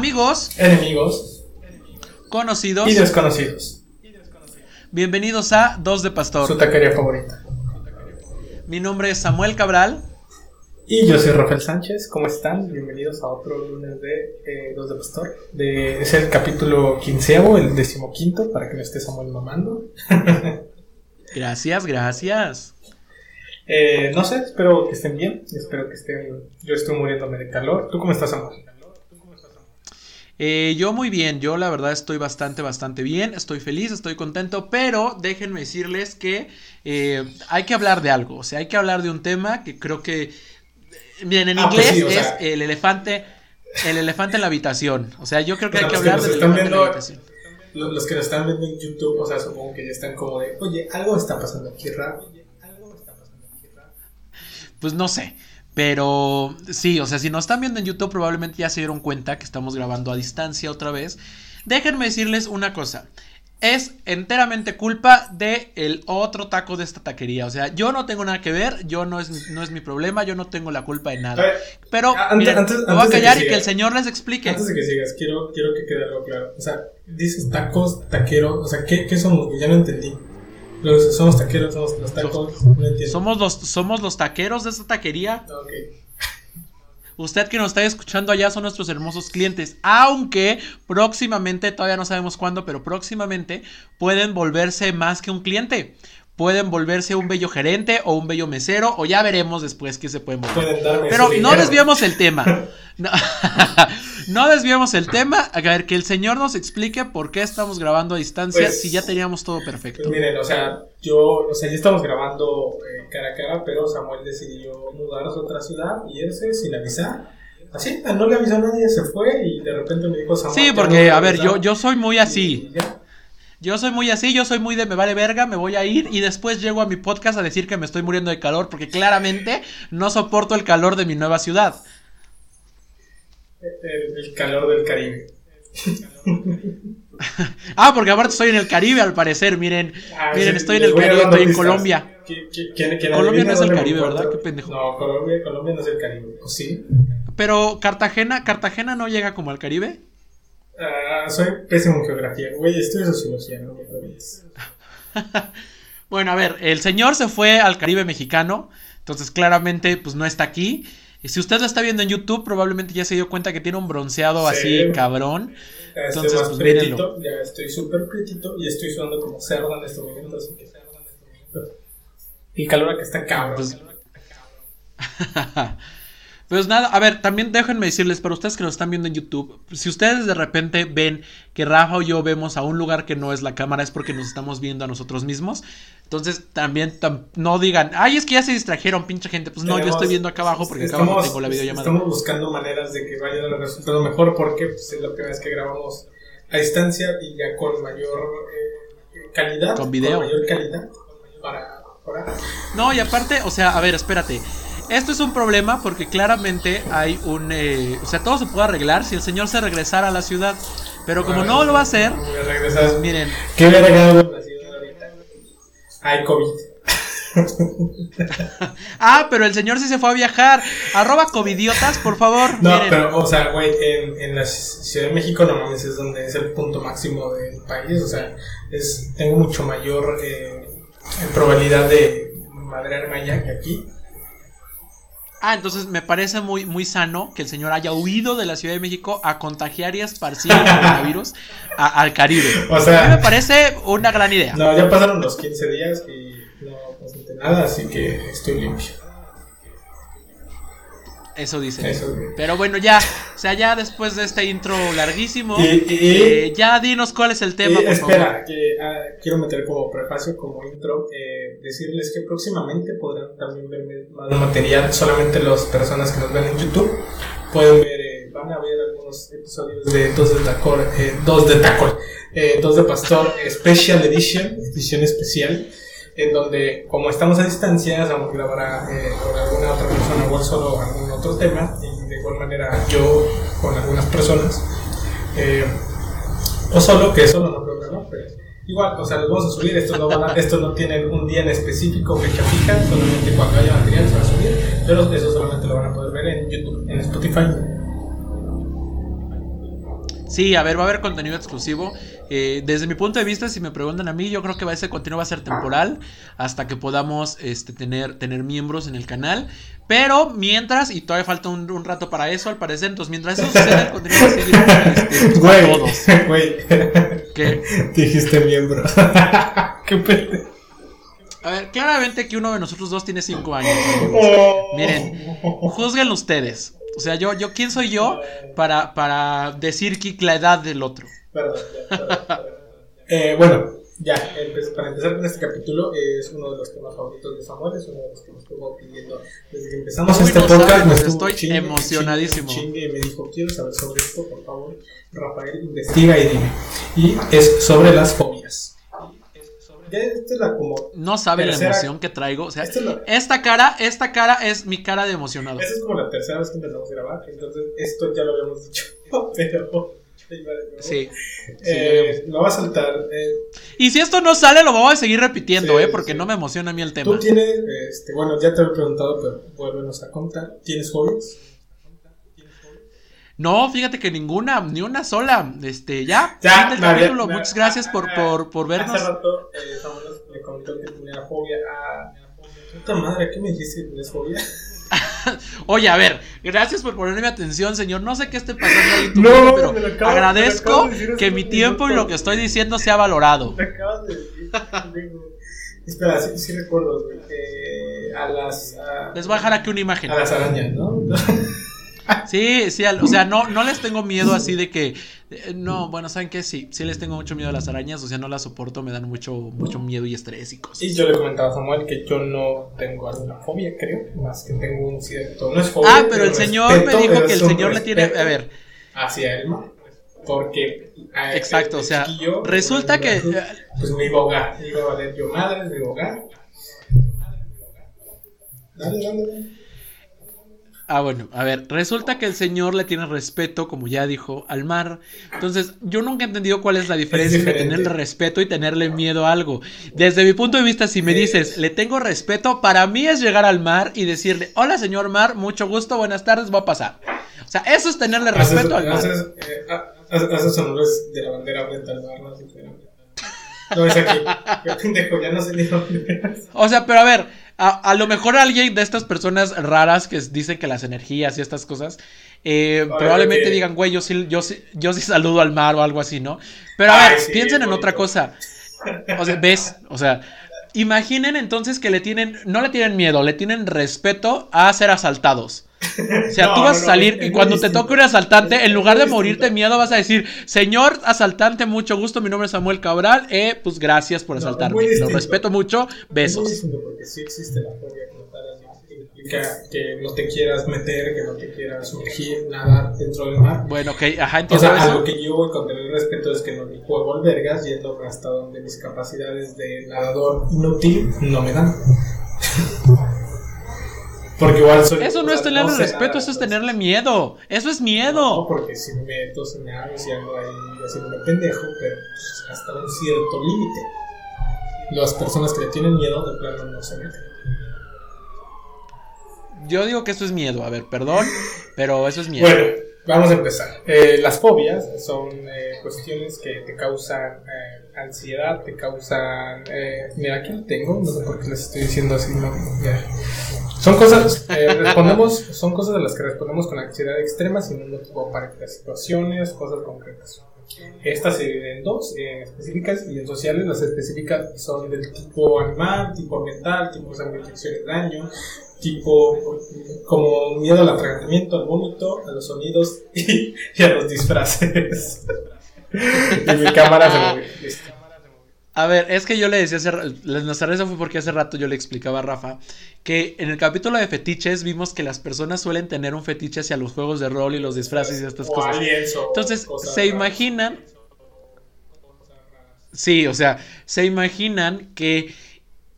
Amigos, enemigos conocidos y desconocidos. Bienvenidos a Dos de Pastor. Su taquería favorita. Mi nombre es Samuel Cabral. Y yo soy Rafael Sánchez. ¿Cómo están? Bienvenidos a otro lunes de eh, Dos de Pastor. De, es el capítulo quinceavo, el decimoquinto, para que no esté Samuel mamando. gracias, gracias. Eh, no sé, espero que estén bien. Espero que estén. Yo estoy muriéndome de calor. ¿Tú cómo estás, Samuel? Eh, yo muy bien, yo la verdad estoy bastante, bastante bien, estoy feliz, estoy contento, pero déjenme decirles que eh, hay que hablar de algo, o sea, hay que hablar de un tema que creo que, bien, en Ah, pues inglés sí, es sea- el elefante, el elefante en la habitación, o sea, yo creo que hay que hablar del elefante en la habitación. Los, los que nos están viendo en YouTube, o sea, supongo que ya están como de, oye, algo está pasando aquí raro. Pues no sé. Pero sí, o sea, si nos están viendo en YouTube, probablemente ya se dieron cuenta que estamos grabando a distancia otra vez. Déjenme decirles una cosa. Es enteramente culpa de el otro taco de esta taquería. O sea, yo no tengo nada que ver, yo no es, no es mi problema, yo no tengo la culpa de nada. ver, Pero a- antes- miren, antes- me voy a que callar y que el señor les explique. Antes de que sigas, quiero, quiero que quede algo claro. O sea, dices tacos, taqueros, o sea, ¿qué, qué somos? Ya no entendí. Los, somos taqueros, somos los tacos, no entiendo. Somos los, somos los taqueros de esta taquería. Ok. Usted que nos está escuchando allá son nuestros hermosos clientes, aunque próximamente, todavía no sabemos cuándo, pero próximamente pueden volverse más que un cliente. Pueden volverse un bello gerente o un bello mesero o ya veremos después qué se pueden volver. Pueden Pero no dinero. desviamos el tema. No, no desviamos el tema. A ver, que el señor nos explique por qué estamos grabando a distancia Pues- si ya teníamos todo Pues perfecto. miren, o sea, yo, o sea, ya estamos grabando eh, cara a cara, pero Samuel decidió mudarse a otra ciudad, irse sin avisar. Así, no le avisó a nadie, se fue y de repente me dijo Samuel. Sí, porque, no a ver, yo, yo soy muy así. Y ya. Yo soy muy así, yo soy muy de me vale verga, me voy a ir y después llego a mi podcast a decir que me estoy muriendo de calor porque claramente no soporto el calor de mi nueva ciudad. El, el calor del Caribe. Ah, porque aparte estoy en el Caribe al parecer, miren. Ah, miren, sí, estoy en el Caribe, estoy en. Colombia. ¿Qui- qui- quién- quién Colombia no es el Caribe? ¿verdad? Qué pendejo. No, Colombia, Colombia no es el Caribe. ¿O sí? Pero Cartagena, Cartagena no llega como al Caribe. Ah, soy pésimo en geografía. Güey, estudio sociología, no me preguntes. Bueno, a ver, el señor se fue al Caribe mexicano, entonces claramente pues no está aquí. Y si usted lo está viendo en YouTube, probablemente ya se dio cuenta que tiene un bronceado Sí. así cabrón. Ya estoy Entonces, más pues, pretito, ya estoy súper pretito y estoy sudando como cerdo en este momento, así que el calor acá está cabrón. Pues- Pues nada, a ver, también déjenme decirles, para ustedes que nos están viendo en YouTube, si ustedes de repente ven que Rafa o yo vemos a un lugar que no es la cámara, es porque nos estamos viendo a nosotros mismos. Entonces también tam- no digan, ay, es que ya se distrajeron, pinche gente. Pues no, yo Tenemos- estoy viendo acá abajo porque acá estamos, abajo tengo la videollamada. Estamos buscando maneras de que vaya el resultado mejor porque pues, es la primera vez que grabamos a distancia y ya con mayor eh, calidad. Con video. mayor calidad para, para No, y aparte, o sea, a ver, espérate. Esto es un problema porque claramente hay un... eh, o sea, todo se puede arreglar si el señor se regresara a la ciudad. Pero como no lo va a hacer, regresas. miren, ¿Qué hubiera ganado la ciudad ahorita? Hay COVID. Ah, pero el señor sí se fue a viajar. Arroba covidiotas, por favor. No, miren. pero, o sea, güey, en, en la Ciudad de México no mames, es donde es el punto máximo del país. O sea, es, tengo mucho mayor eh, probabilidad de madrearme allá que aquí. Ah, entonces me parece muy, muy sano que el señor haya huido de la Ciudad de México a contagiar y esparcir el coronavirus a- al Caribe. O A mí sea, me parece una gran idea. no, ya pasaron los 15 días y no presenté nada, así que estoy limpio. Eso dice. Eso. Pero bueno, ya, o sea, ya después de este intro larguísimo, Y- y- eh, ya dinos cuál es el tema, Eh, por espera, favor. que ah, quiero meter como prefacio, como intro, eh, decirles que próximamente podrán también ver más material, solamente las personas que nos ven en YouTube pueden ver, eh, van a ver algunos episodios de Dos de Tacor, eh, Dos de Tacor, eh, Dos de Pastor Special Edition, edición especial, en donde como estamos a distancia, Samuel grabará eh, con alguna otra persona o solo algún otro tema, y de igual manera yo con algunas personas. Eh, o solo, que eso no lo programa, pero igual, o sea, los vamos a subir, estos no, van a- estos no tienen un día en específico, fecha fija, solamente cuando haya material se va a subir, pero eso solamente lo van a poder ver en YouTube, en Spotify. Sí, a ver, va a haber contenido exclusivo. Eh, desde mi punto de vista, si me preguntan a mí, yo creo que ese contenido va a ser temporal hasta que podamos este, tener, tener miembros en el canal. Pero mientras, y todavía falta un, rato para eso, al parecer, entonces mientras eso suceda, el contenido va a seguir este, güey, todos. Güey, ¿qué? Dijiste miembro. Qué pende. A ver, claramente que uno de nosotros dos tiene cinco años. Oh. Miren, juzguen ustedes. O sea, yo, yo ¿quién soy yo para, para decir que la edad del otro? Perdón, eh, bueno, ya, para empezar con este capítulo, es uno de los temas favoritos de Samuel, es uno de los que nos estuvo pidiendo desde que empezamos este podcast. Me estoy emocionadísimo. Chingue, me dijo, quiero saber sobre esto, por favor, Rafael, investiga y dime. Y es sobre las fobias no sabe la emoción que traigo. O sea, esta, cara, esta cara es mi cara de emocionado. Esta es como la tercera vez que empezamos a grabar. Entonces, esto ya lo habíamos dicho. Pero. Sí. Eh, lo va a saltar. Eh. Y si esto no sale, lo vamos a seguir repitiendo, ¿eh? Porque no me emociona a mí el tema. Tú tienes, este, bueno, ya te lo he preguntado, pero vuélvenos a contar. ¿Tienes hobbies? No, fíjate que ninguna, ni una sola. Este, ya, ya capítulo. Muchas gracias por, por, por vernos. Hace rato eh, me comentó que tenía fobia a. Puta madre, ¿qué me dijiste tienes fobia? Oye, a ver, gracias por ponerme atención, señor. No sé qué esté pasando ahí en tu no, pero agradezco que mi tiempo y lo que estoy diciendo sea valorado. Me acabas de decir. Espera, sí, sí recuerdo. Eh, a las. Les voy a dejar aquí una imagen. A las arañas, ¿no? Sí, sí, o sea, no, no les tengo miedo así de que. Eh, no, bueno, ¿saben qué? Sí, sí les tengo mucho miedo a las arañas, o sea, no las soporto, me dan mucho, mucho miedo y estrés y cosas. Y yo le comentaba a Samuel que yo no tengo alguna fobia, creo, más que tengo un cierto. No es fobia. Ah, pero el señor me dijo que el señor le tiene. A ver. Hacia él, porque. Exacto, o sea, resulta que. Pues me iba a ahogar, me iba a valer yo madre, me iba a ahogar. Dale, dale, dale. Ah, bueno, a ver, resulta que el señor le tiene respeto, como ya dijo, al mar. Entonces, yo nunca he entendido cuál es la diferencia entre tenerle respeto y tenerle miedo a algo. Desde mi punto de vista, si me dices, le tengo respeto, para mí es llegar al mar y decirle, hola señor mar, mucho gusto, buenas tardes, va a pasar. O sea, eso es tenerle respeto al mar. Haces, eh, haces honores de la bandera frente al mar, no, no es aquí. Pendejo, ya no sé ni dónde. O sea, pero a ver, a, lo mejor alguien de estas personas raras que dicen que las energías y estas cosas, eh, probablemente digan, güey, yo sí, yo, sí, yo sí saludo al mar o algo así, ¿no? Pero a ver, piensen en otra cosa. O sea, ¿ves? O sea, imaginen entonces que le tienen, no le tienen miedo, le tienen respeto a ser asaltados. O sea, tú vas a salir y cuando te toque un asaltante, en lugar de morirte miedo, vas a decir, señor asaltante, mucho gusto, mi nombre es Samuel Cabral, eh, pues gracias por asaltarme. Lo respeto mucho, besos. porque sí existe la fobia que no te quieras meter, que no te quieras sumergir, nadar dentro del mar. Bueno, ok, ajá, entiendo. O sea, a lo que yo voy con tener respeto es que no me juego albergas yendo hasta donde mis capacidades de nadador inútil no me dan. Porque igual soy. Eso no es tenerle respeto, eso es tenerle miedo. Eso es miedo. No, porque si me meto, hago, si algo ahí haciéndome pendejo, pero pues, hasta un cierto límite. Las personas que le tienen miedo de plano no se meten. Yo digo que eso es miedo, a ver, perdón, pero eso es miedo. Bueno, vamos a empezar. Eh, las fobias son eh, cuestiones que te causan eh, ansiedad, te causan. mira, aquí lo tengo, no sé por qué les estoy diciendo así, no. Son cosas, eh, respondemos, son cosas de las que respondemos con ansiedad extrema sin un motivo para situaciones, cosas concretas. Estas se dividen en dos, en específicas y en sociales. Las específicas son del tipo animal, tipo ambiental, tipo infecciones, daño, tipo como miedo al atragantamiento, al vómito, a los sonidos y, a los disfraces. y mi cámara se movió. A ver, es que yo le decía hace nuestra eso fue porque hace rato yo le explicaba a Rafa que en el capítulo de fetiches vimos que las personas suelen tener un fetiche hacia los juegos de rol y los disfraces y estas cosas. Entonces, se imaginan Sí, o sea, se imaginan que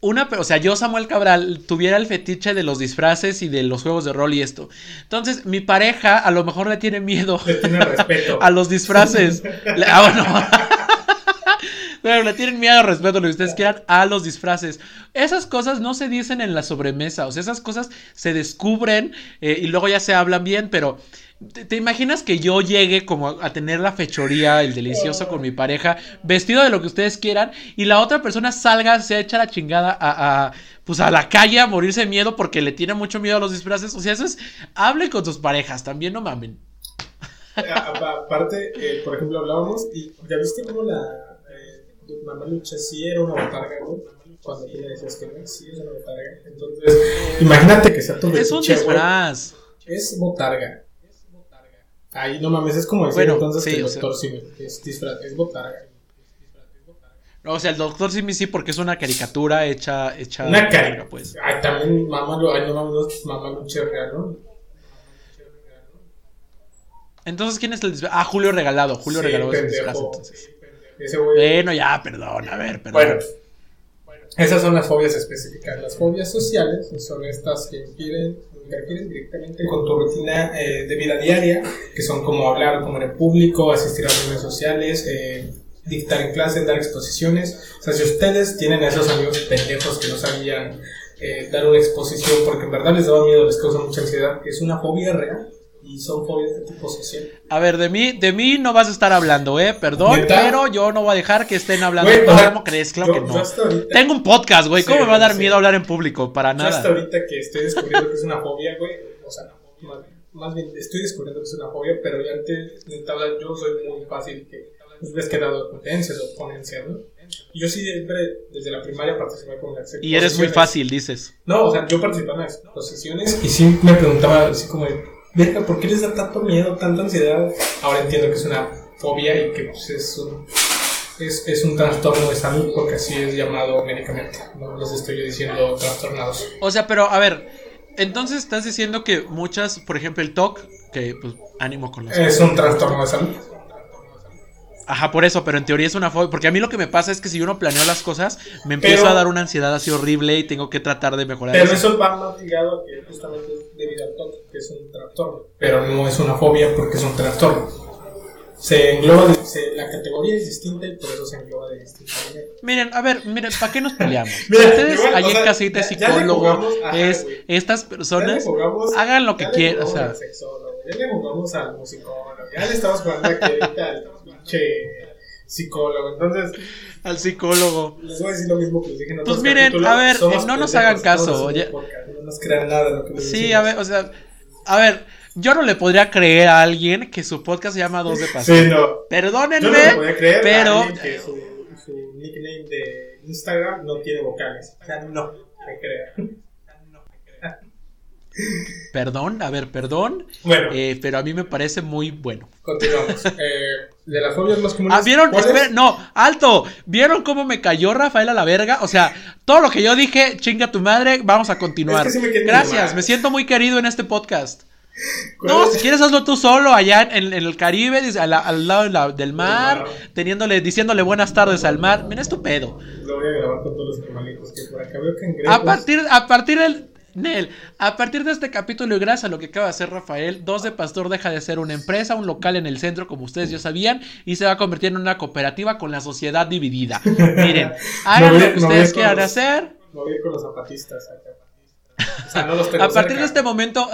una, o sea, yo Samuel Cabral tuviera el fetiche de los disfraces y de los juegos de rol y esto. Entonces, mi pareja a lo mejor le tiene miedo le tiene respeto. a los disfraces. ah, bueno. Pero le tienen miedo, respeto, lo que ustedes quieran, a los disfraces. Esas cosas no se dicen en la sobremesa, o sea, esas cosas se descubren eh, y luego ya se hablan bien, pero ¿Te, imaginas que yo llegue como a, tener la fechoría, el delicioso con mi pareja, vestido de lo que ustedes quieran, y la otra persona salga, se echa la chingada a, pues a la calle a morirse de miedo porque le tiene mucho miedo a los disfraces? O sea, eso es, hablen con sus parejas, también no mamen. A- Aparte, eh, por ejemplo, hablábamos y ya viste cómo la eh, mamá lucha sí era una botarga, güey. Cuando le decías que no, sí es una botarga. Entonces, imagínate que sea tu Es un disfraz. Es botarga. Ahí no mames, es como decir Bueno, entonces sí, que el sea- doctor Simi es disfraz, es botarga. O sea, el doctor Simi sí, porque es una caricatura hecha, hecha Una verga, pues. Ay, también mamá, lo- ay, no mames, no es mamá lucha real, ¿no? Entonces, ¿quién es el disfraz? Ah, Julio Regalado. Julio Sí, Regalado es el disfraz, entonces. Ese güey. Bueno, ya, perdón, a ver, perdón. Bueno, esas son las fobias específicas. Las fobias sociales son estas que quieren interfieren directamente con tu rutina eh, de vida diaria, que son como hablar o comer en público, asistir a reuniones sociales, eh, dictar en clases, dar exposiciones. O sea, si ustedes tienen a esos amigos pendejos que no sabían eh, dar una exposición porque en verdad les daba miedo, les causa mucha ansiedad, es una fobia real y son fobias de tipo social. A ver, de mí, de mí no vas a estar hablando, eh, perdón, ¿Neta? pero yo no voy a dejar que estén hablando. Güey, No, ¿Cómo crees? Claro yo- que no. hasta ahorita- Tengo un podcast, güey. ¿Cómo Sí, me va a dar sí. miedo hablar en público? Para Yo hasta nada. ahorita que estoy descubriendo que es una fobia, güey, o sea, más, más bien estoy descubriendo que es una fobia, pero ya antes de tabla yo soy muy fácil que, pues ves que he dado conferencias o ponencias, ¿no? Yo sí siempre, desde la primaria participé con las Y eres muy fácil, dices. No, o sea, yo participaba en las exposiciones y sí me preguntaba así como de, verga, ¿por qué les da tanto miedo, tanta ansiedad? Ahora entiendo que es una fobia y que pues, es un... Es, es un trastorno de salud porque así es llamado médicamente. No les estoy diciendo trastornados. O sea, pero a ver, entonces estás diciendo que muchas, por ejemplo, el TOC, que pues ánimo con los. Es un trastorno de salud. Ajá, por eso, pero en teoría es una fobia. Porque a mí lo que me pasa es que si yo no planeo las cosas, me empiezo Pero- a dar una ansiedad así horrible y tengo que tratar de mejorar Pero eso. eso va más ligado a que justamente es debido al TOC, que es un trastorno. Pero no es una fobia porque es un trastorno. Se engloba, se- la categoría es distinta y por eso se engloba de distinta manera. Miren, a ver, miren, ¿para qué nos peleamos? Ustedes igual, allí o en sea, casita ya- psicólogo, jugamos, ajá, es estas personas jugamos- hagan lo que quieran, o sea. ya le jugamos al musicólogo, ya le estamos jugando aquí ahorita al pinche psicólogo. Entonces, al psicólogo. les voy a decir lo mismo que les dije en otros Pues miren, a ver, somos eh, no nos hagan caso, podcast, No nos crean nada de lo que les Sí, decimos. a ver, o sea, a ver, yo no le podría creer a alguien que su podcast se llama Dos de Pasión. Sí, no. Yo no Perdónenme, creer pero a alguien que su, su nickname de Instagram no tiene vocales. O sea, no me. Perdón, a ver, perdón, Bueno, eh, pero a mí me parece muy bueno. continuamos. Eh, de las fobias más comunes. Ah, ¿vieron? ¿cuál es? Esperen, no, alto. ¿Vieron cómo me cayó Rafael a la verga? O sea, todo lo que yo dije, chinga tu madre, vamos a continuar. Es que sí me quedé Gracias, me siento muy querido en este podcast. ¿Cuál No, es? si quieres hazlo tú solo allá en, en el Caribe, al, al lado de la- del mar, mar. teniéndole, diciéndole buenas tardes al mar. Mira, es tu pedo. Lo voy a grabar con todos los animalitos que por acá veo cangrejos. A partir, a partir del. Nel, a partir de este capítulo y gracias a lo que acaba de hacer Rafael, Dos de Pastor deja de ser una empresa, un local en el centro, como ustedes ya sabían, y se va a convertir en una cooperativa con la sociedad dividida. Miren, hagan lo que ustedes quieran hacer. Con los zapatistas acá. O sea, no los tengo A partir cerca. de este momento,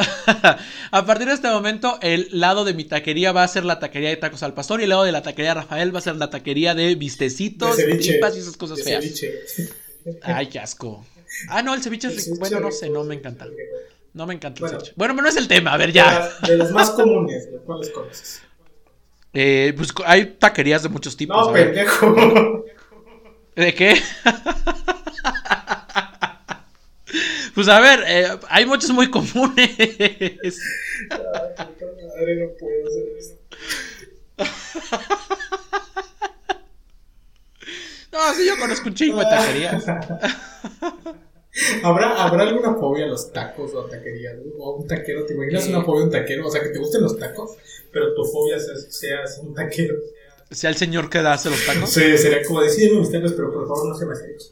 a partir de este momento, el lado de mi taquería va a ser la taquería de tacos al pastor y el lado de la taquería de Rafael va a ser la taquería de De vistecitos, ceviche. tripas y esas cosas de feas. ceviche. Ay, qué asco. Ah, no, el ceviche es El rico. ceviche Bueno, no sé, no me encanta. No me encanta el ceviche. Bueno, pero no es el tema, a ver, ya. de las más comunes, ¿de cuáles conoces? Eh, pues hay taquerías de muchos tipos. No, pendejo. ¿De qué? pues a ver, eh, hay muchos muy comunes. Madre, no puedo hacer esto. no, sí, yo conozco un chingo de taquerías. ¿Habrá, ¿Habrá alguna fobia a los tacos o a taquerías? ¿O a un taquero? ¿Te imaginas una fobia a un taquero? O sea, que te gusten los tacos, pero tu fobia sea, seas un taquero. Sea el señor que hace los tacos. Sí, sería como decirme mis tacos, pero por favor no se me acerque.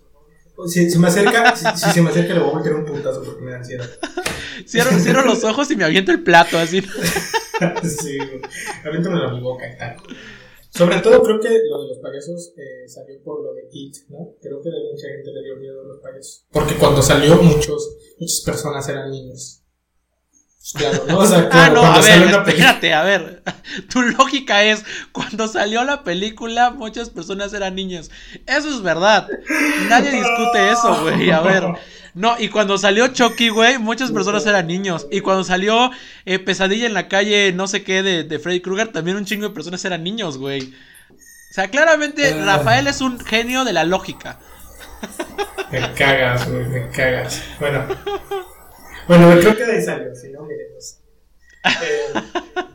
Si, si me acerca, si, si se me acerca le voy a meter un putazo porque me da ansiedad. Cierro, cierro los ojos y me aviento el plato así. sí, güey. Aviéntamelo a mi boca tal. Sobre todo creo que lo de los payasos eh, salió por lo de It, ¿no? Creo que a mucha gente le dio miedo a los payasos. Porque cuando salió muchos, muchas personas eran niños. Claro, ¿no? O sea, Ah, no, a ver, espérate, a ver. Tu lógica es, cuando salió la película, muchas personas eran niños. Eso es verdad. Nadie discute eso, güey. A ver. No, y cuando salió Chucky, güey, muchas personas eran niños. Y cuando salió eh, Pesadilla en la calle, no sé qué, de, de Freddy Krueger, también un chingo de personas eran niños, güey. O sea, claramente Ah. Rafael es un genio de la lógica. Me cagas, güey, me cagas. Bueno. Bueno, creo que de ahí salió, si no, miremos. Eh,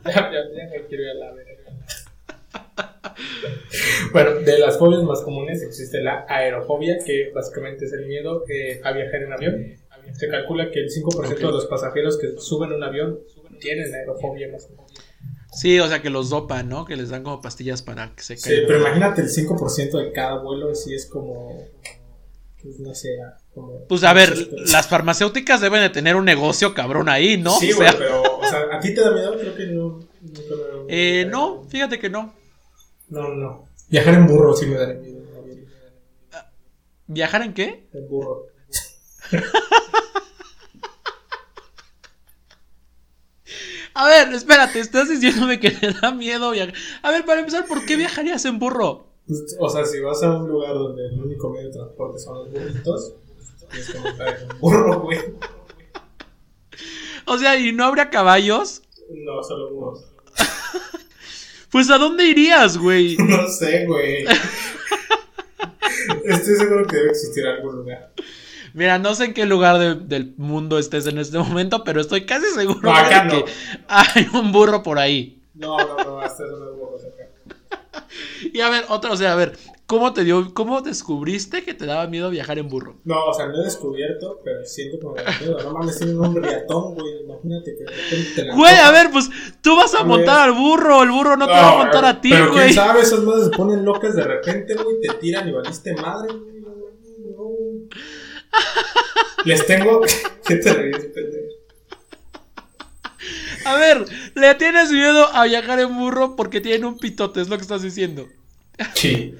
ya, ya, ya me quiero ir a la verga. Bueno, de las fobias más comunes existe la aerofobia, que básicamente es el miedo eh, a viajar en avión. Se calcula que el 5% de los pasajeros que suben un avión tienen aerofobia más menos. Sí, o sea, que los dopan, ¿no? Que les dan como pastillas para que se Sí, caigan. pero imagínate el 5% de cada vuelo, si es como. Pues no sé, como. Pues a ver, las farmacéuticas deben de tener un negocio cabrón ahí, ¿no? Sí, O pero, o sea, ¿a ti te da miedo? Creo que no. nunca me- eh, no, fíjate que no. No, no. Viajar en burro sí me daría miedo. ¿Viajar en qué? En burro. A ver, espérate, estás diciéndome que te da miedo viajar. A ver, para empezar, ¿por qué viajarías en burro? Pues, O sea, si vas a un lugar donde el único medio de transporte son los burritos, montar en un burro, güey. O sea, ¿y no habría caballos? No, solo burros. Pues ¿a dónde irías, güey? No sé, güey. Estoy seguro que debe existir algún lugar. Mira, no sé en qué lugar de- del mundo estés en este momento, pero estoy casi seguro No, acá de no. que hay un burro por ahí. No, no, no, hasta los burros acá. Y a ver, otra, o sea, a ver, ¿cómo te dio, cómo descubriste que te daba miedo viajar en burro? No, o sea, no he descubierto, pero siento como miedo. No mames, tiene un riatón, güey. Imagínate que te la Güey, a ver, pues tú vas a A montar al burro, el burro no te va a montar a ti, Pero quién güey. sabe, esas madres se ponen locas de repente, güey, te tiran y valiste madre, güey. no. Les tengo. ¿Qué te pendejo? A ver, le tienes miedo a viajar en burro porque tienen un pitote, es lo que estás diciendo. Sí.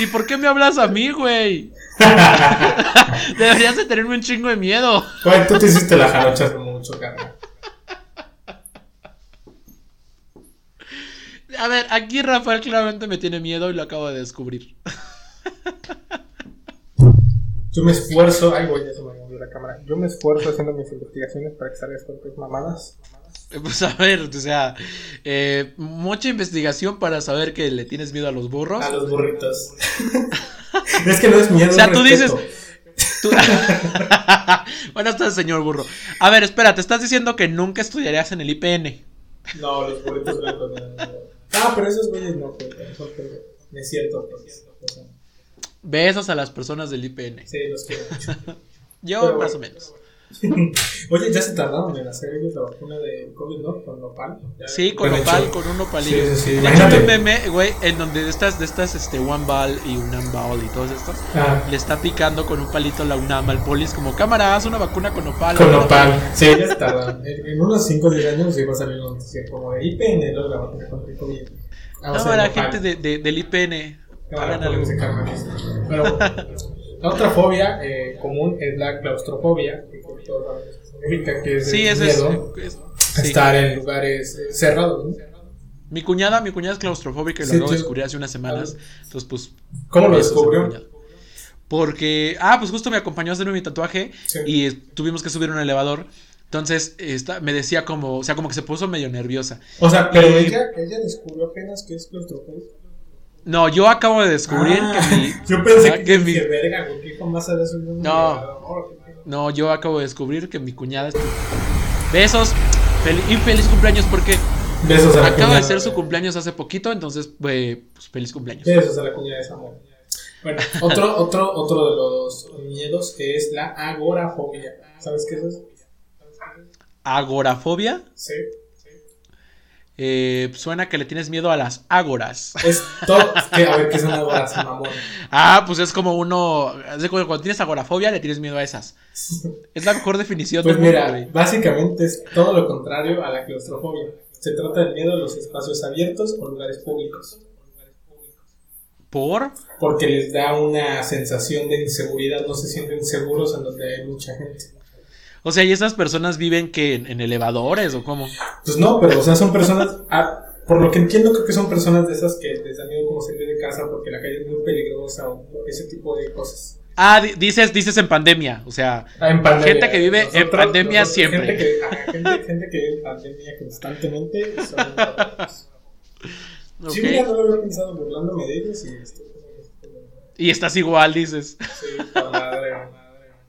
¿Y por qué me hablas a mí, güey? Deberías de tenerme un chingo de miedo. Güey, tú te hiciste la jarocha hace mucho, carnal. A ver, aquí Rafael claramente me tiene miedo y lo acabo de descubrir. Yo me esfuerzo. Ay, güey, ya se me movió la cámara. Yo me esfuerzo haciendo mis investigaciones para que salgas con tus mamadas. Pues a ver, o sea, eh, mucha investigación para saber que le tienes miedo a los burros. A los burritos. es que no es miedo. O sea, tú respeto. Tú- bueno, estás señor burro. A ver, espera, te estás diciendo que nunca estudiarías en el IPN. No, los burritos blancos no. no. Ah, pero esos güeyes no cuentan. No es cierto, pues. O sea, Besos a las personas del IPN. sí, los quiero mucho. Yo Pero más bueno. o menos. Oye, ya se tardaron en hacer ellos la vacuna de COVID, ¿no? Con nopal. Ya- Sí, con nopal, hecho. con un nopalillo. Sí, sí, sí, imagínate. un meme, güey, en donde de estas, de estas, este, One Ball y Unam Ball y todos estos, Ah, le está picando con un palito la Unam al polis, como cámara, haz una vacuna con nopal. con Una- nopal. Sí, ya se tardaron. En, en unos 5 o 10 años iba a salir una noticia como de IPN, ¿no? La vacuna contra el COVID. Cámara, nopal. gente de, de- del IPN. Cámara, Hagan algo. Pero la otra fobia eh, común es la claustrofobia, que es Sí, el es. miedo es- a sí. estar en lugares eh, cerrados, ¿no? Mi cuñada, mi cuñada es claustrofóbica y lo Sí, acabo de tío. descubrir hace unas semanas. Entonces, pues. ¿Cómo lo descubrió? Porque, ah, pues justo me acompañó a hacerme mi tatuaje Sí. y eh, tuvimos que subir un elevador. Entonces, esta, me decía como, o sea, como que se puso medio nerviosa. O sea, pero Y- ella, ella descubrió apenas que es claustrofobia. No, yo acabo de descubrir Ah, que mi. Yo pensé ah, que, mi- verga, jamás un No. No, yo acabo de descubrir que mi cuñada es. Besos. Fel- y feliz cumpleaños porque Besos a la acaba de ser su cumpleaños hace poquito. Entonces, eh, pues feliz cumpleaños. Besos a la cuñada de Samuel. Bueno, otro, otro, otro de los miedos es la agorafobia. ¿Sabes qué es eso? Agorafobia. Sí. Eh, suena que le tienes miedo a las ágoras. Es todo. que, a ver, ¿qué son agoras, mamón? Ah, pues es como uno. Cuando tienes agorafobia, le tienes miedo a esas. Es la mejor definición Pues mira, básicamente es todo lo contrario a la claustrofobia. Se trata del miedo a los espacios abiertos o lugares públicos. ¿Por? Porque les da una sensación de inseguridad, no se sienten seguros en donde hay mucha gente. O sea, ¿y esas personas viven que en, en elevadores o cómo? Pues no, pero o sea, son personas, ah, por lo que entiendo creo que son personas de esas que les da miedo como salir de casa porque la calle es muy peligrosa o ese tipo de cosas. Ah, di- dices, dices en pandemia, o sea, Ah, en pandemia. Gente que vive en pandemia siempre. Gente que, gente, gente que vive en pandemia constantemente son importantes. ok. Sí, mira, no lo había pensado burlándome de ellos y esto. y estás igual, dices. Sí, madre.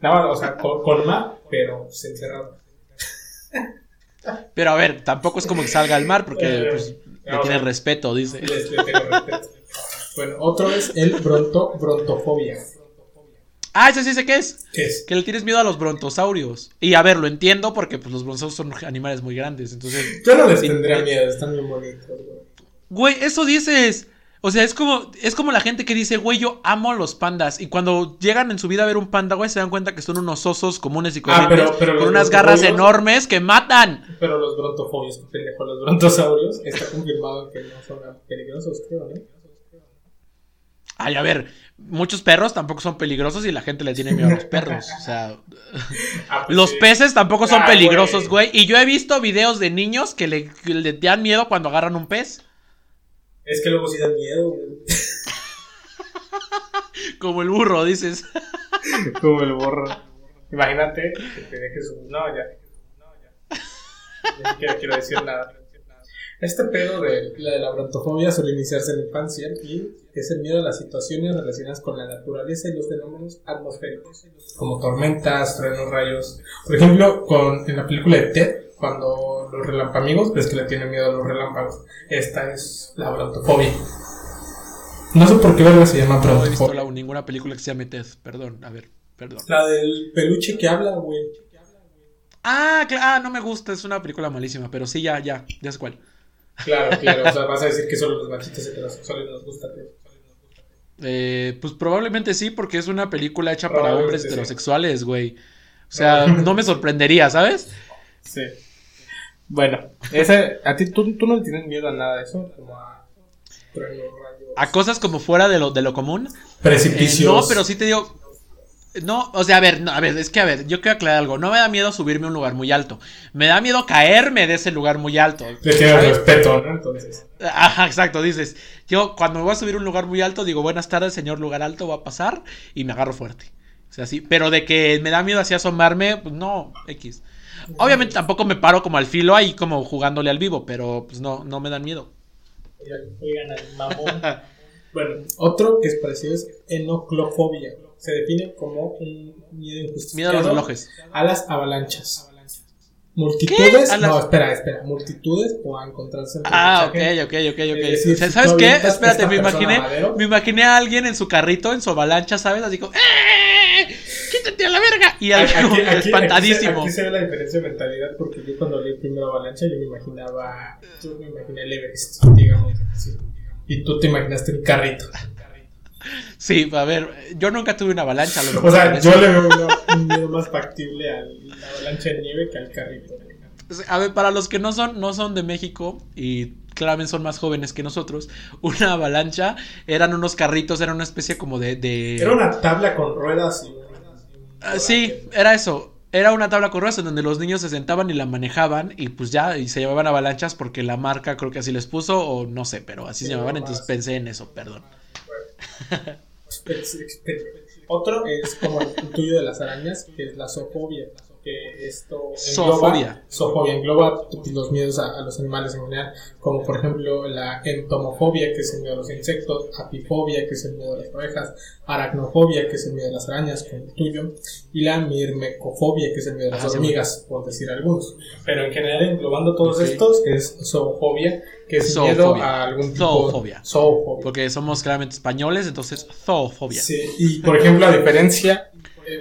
No, o sea, con, con ma, pero se encerrado. Pero a ver, tampoco es como que salga al mar porque Eh, pues, le no, tiene respeto, dice. Les, les tengo respeto. Bueno, otro es el bronto, brontofobia. Ah, ese sí sé qué es. ¿Qué es? Que le tienes miedo a los brontosaurios. Y a ver, lo entiendo porque pues, los brontosaurios son animales muy grandes. Entonces, Yo no les tendría miedo, están bien bonitos. güey. güey, eso dices. O sea, es como, es como la gente que dice, güey, yo amo los pandas. Y cuando llegan en su vida a ver un panda, güey, se dan cuenta que son unos osos comunes y Ah, corrientes. pero- pero con unas garras enormes que matan. Pero los brontofobios, pendejo, los brontosaurios, está confirmado que no son peligrosos, creo, ¿no? Ay, a ver, muchos perros tampoco son peligrosos y la gente le tiene miedo a los perros. O sea, Ah, pues los sí. peces tampoco son Ah, peligrosos, güey. güey. Y yo he visto videos de niños que le, que le dan miedo cuando agarran un pez. Es que luego sí dan miedo, güey. Como el burro, dices. Como el borro. Imagínate que te dejes un... No, ya. Ya ni siquiera quiero decir nada. Este pedo de la, de la brontofobia suele iniciarse en la infancia y es el miedo a las situaciones relacionadas con la naturaleza y los fenómenos atmosféricos, como tormentas, truenos, rayos. Por ejemplo, con, en la película de Ted, cuando los relampamigos, ves que le tienen miedo a los relámpagos. Esta es la brontofobia. No sé por qué verga se llama No he visto brontofobia. la- ninguna película que se llame Ted. Perdón, a ver, perdón. La del peluche que habla, güey. Ah, ah, no me gusta, es una película malísima, pero sí, ya, ya, ya sé cuál. Claro, claro. O sea, vas a decir que solo los machitos heterosexuales nos gusta. Eh, pues probablemente sí, porque es una película hecha para hombres heterosexuales, güey. O sea, no me sorprendería, ¿sabes? Sí. Bueno, ese, a ti tú, tú no le tienes miedo a nada de eso, como a A cosas como fuera de lo, de lo común. Eh, precipicios. no, pero sí te digo. No, o sea, a ver, no, a ver, es que a ver, yo quiero aclarar algo. No me da miedo subirme a un lugar muy alto. Me da miedo caerme de ese lugar muy alto. Le tienes ¿sabes? respeto, ¿no? Entonces. Ajá, exacto, dices. Yo cuando me voy a subir a un lugar muy alto, digo, buenas tardes, señor lugar alto, va a pasar y me agarro fuerte. O sea, sí, pero de que me da miedo así asomarme, pues no, X. Obviamente tampoco me paro como al filo ahí como jugándole al vivo, pero pues no, no me dan miedo. Oigan al mamón. bueno, otro que es parecido es enoclofobia. Se define como un miedo injustificado Miedo a los relojes. a las avalanchas. Multitudes, ¿A las- no, espera, espera, multitudes o a encontrarse entre Ah, ok, ok, ok, ok. decir, O sea, si ¿Sabes qué? Espérate, me imaginé, madero- me imaginé a alguien en su carrito, en su avalancha, ¿sabes? Así como, ¡eh! ¡Quítate a la verga! Y Aquí, algo aquí- aquí- espantadísimo. Aquí, se ve la diferencia de mentalidad porque yo cuando leí primero avalancha yo me imaginaba, yo me imaginé el Everest, digamos. Y tú te imaginaste el carrito. Sí, a ver, yo nunca tuve una avalancha. lo O sea, yo le veo un miedo más factible a la avalancha de nieve que al carrito. A ver, para los que no son, no son de México y claramente son más jóvenes que nosotros, una avalancha eran unos carritos, era una especie como de... de- Era una tabla con ruedas y Ah, sí, era eso. Era una tabla con ruedas en donde los niños se sentaban y la manejaban y pues ya, y se llamaban avalanchas porque la marca creo que así les puso o no sé, pero así Sí, se llamaban, entonces pensé en eso, perdón. Ex- ex- Otro es como el tuyo de las arañas, que es la zoofobia. Que esto Zoofobia. zoofobia engloba los miedos a, a los animales en general, como por ejemplo la entomofobia, que es el miedo a los insectos, apifobia, que es el miedo a las abejas, aracnofobia, que es el miedo a las arañas, como el tuyo, y la mirmecofobia, que es el miedo a las Ah, sí, hormigas, por decir algunos. Pero en general, englobando todos Ok. estos, es zoofobia, que es el miedo Zoofobia. a algún tipo Zoofobia. zoofobia. Porque somos claramente españoles, entonces zoofobia. Sí, y por ejemplo, a diferencia,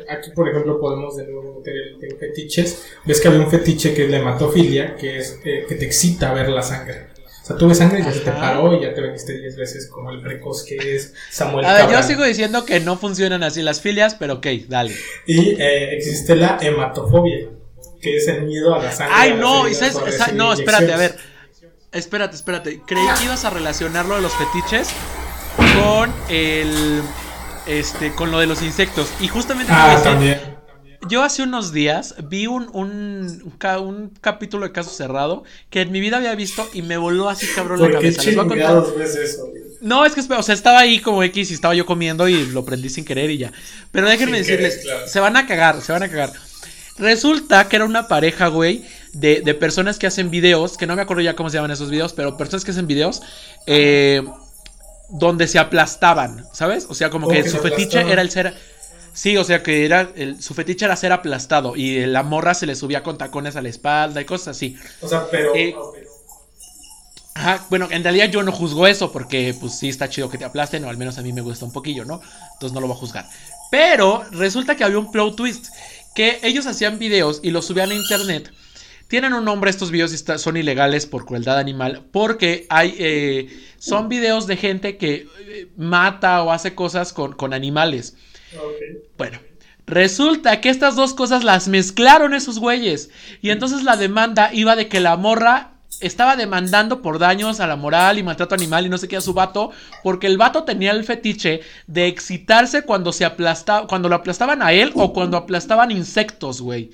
aquí por ejemplo podemos de nuevo meter el de fetiches. Ves que había un fetiche que es la hematofilia, que es eh, que te excita ver la sangre. O sea, tú ves sangre y ya se te paró y ya te veniste 10 veces como el precoz que es Samuel A ver, yo sigo diciendo que no funcionan así las filias, pero ok, dale. Y eh, existe la hematofobia, que es el miedo a la sangre. Ay, no, y sabes- no, espérate, a ver. Espérate, espérate. Creí que ibas a relacionarlo de los fetiches con el. Este, con lo de los insectos. Y justamente Ah, también. yo hace unos días vi un, un, un ca- un capítulo de Caso Cerrado que en mi vida había visto y me voló así cabrón la ¿Por qué cabeza. Les voy a contar. chingados ves eso, güey? No, es que, o sea, estaba ahí como X y estaba yo comiendo y lo prendí sin querer y ya. Pero déjenme Sin decirles, querer, claro. se van a cagar, se van a cagar. Resulta que era una pareja, güey, de, de personas que hacen videos, que no me acuerdo ya cómo se llaman esos videos, pero personas que hacen videos eh, donde se aplastaban, ¿sabes? O sea, como ¿Cómo que su fetiche aplastaban? era el ser... Sí, o sea, que era el, su fetiche era ser aplastado y la morra se le subía con tacones a la espalda y cosas así. O sea, pero. Eh, Ajá, bueno, en realidad yo no juzgo eso porque pues sí está chido que te aplasten, o al menos a mí me gusta un poquillo, ¿no? Entonces no lo voy a juzgar. Pero resulta que había un plot twist, que ellos hacían videos y los subían a internet. Tienen un nombre estos videos y está- son ilegales por crueldad animal, porque hay, eh, son videos de gente que eh, mata o hace cosas con, con animales. Bueno, resulta que estas dos cosas las mezclaron esos güeyes. Y entonces la demanda iba de que la morra estaba demandando por daños a la moral y maltrato animal y no sé qué a su vato, porque el vato tenía el fetiche de excitarse cuando se aplastaba, cuando lo aplastaban a él o cuando aplastaban insectos, güey.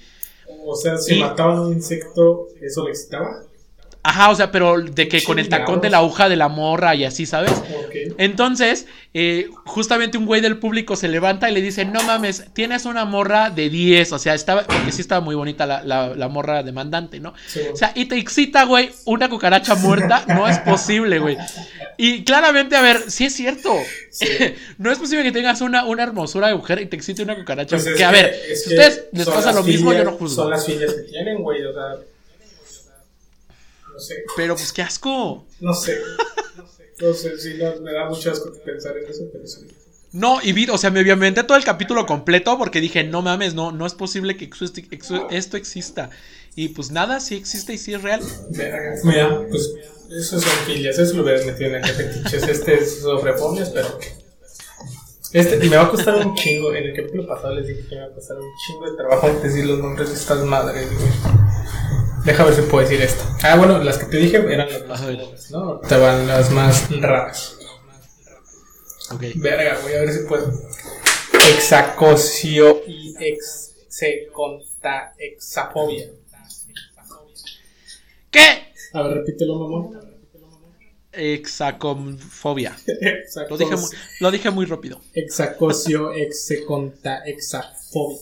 O sea, si Y- mataban un insecto, ¿eso le excitaba? Ajá, o sea, pero de que con el tacón de la aguja de la morra y así, ¿sabes? Entonces, eh, justamente un güey del público se levanta y le dice, no mames, tienes una morra de 10, o sea, estaba, porque sí estaba muy bonita la, la- la morra demandante, ¿no? Sí. O sea, y te excita, güey, una cucaracha muerta, no es posible, güey. Y claramente, a ver, sí es cierto. Sí. no es posible que tengas una, una hermosura de mujer y te excite una cucaracha. Pues es que, a ver, si ustedes les pasa lo mismo, yo no juzgo. Son las filias que tienen, güey, o sea. No sé. Pero pues qué asco. No sé. No sé, sí, no, me da mucho asco pensar en eso, pero sí. No, y vi, o sea, me aventé todo el capítulo completo porque dije, no mames, no, no es posible que esto exista. Y pues nada, sí existe y sí es real. Mira, pues eso son filias, eso lo hubieras metido en el fetiches. Este es sobre fobias, pero. Este, y me va a costar un chingo. En el capítulo pasado les dije que me va a costar un chingo de trabajo decir los nombres de estas madres, güey. Deja ver si puedo decir esto. Ah, bueno, las que te dije eran las más comunes, ¿no? Te van las más raras. Ok. Verga, voy a ver si puedo. Exacosio y exacontaexafobia. ¿Qué? A ver, repítelo, mamón. Exacomfobia. Lo dije muy, lo dije muy rápido. Exacosio exacontaexafobia.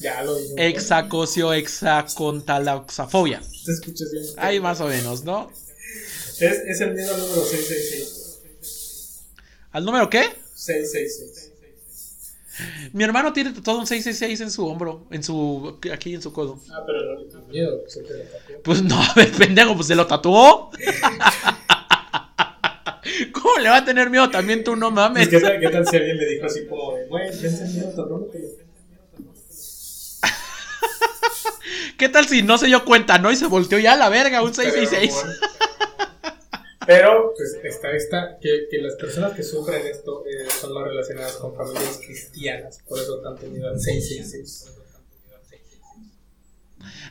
Ya lo dije. Exacosio, exacontalaxafobia. Te escuchas bien. Ahí más o menos, ¿no? Es, es el miedo al número 666. ¿Al número qué? 666. Mi hermano tiene todo un 666 en su hombro, en su aquí en su codo. Ah, pero no le miedo, pues. Pues no, a ver, pendejo, pues se lo tatuó. ¿Cómo le va a tener miedo también tú no mames? ¿Qué tal, ¿Qué tal si alguien le dijo así como güey, miedo, tatúatelo"? ¿Qué tal si no se dio cuenta, no? Y se volteó ya a la verga, un 666. Pero, pues, está esta, que, que las personas que sufren esto eh, son más relacionadas con familias cristianas, por eso tanto miedo al 666.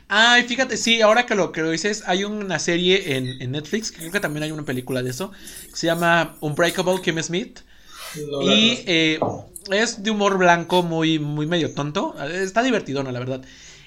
Ay, fíjate, sí, ahora que lo que lo dices, hay una serie en, en Netflix, creo que también hay una película de eso, que se llama Unbreakable Kim Smith. No Y eh, es de humor blanco, muy, muy medio tonto. Está divertido, ¿no? La verdad.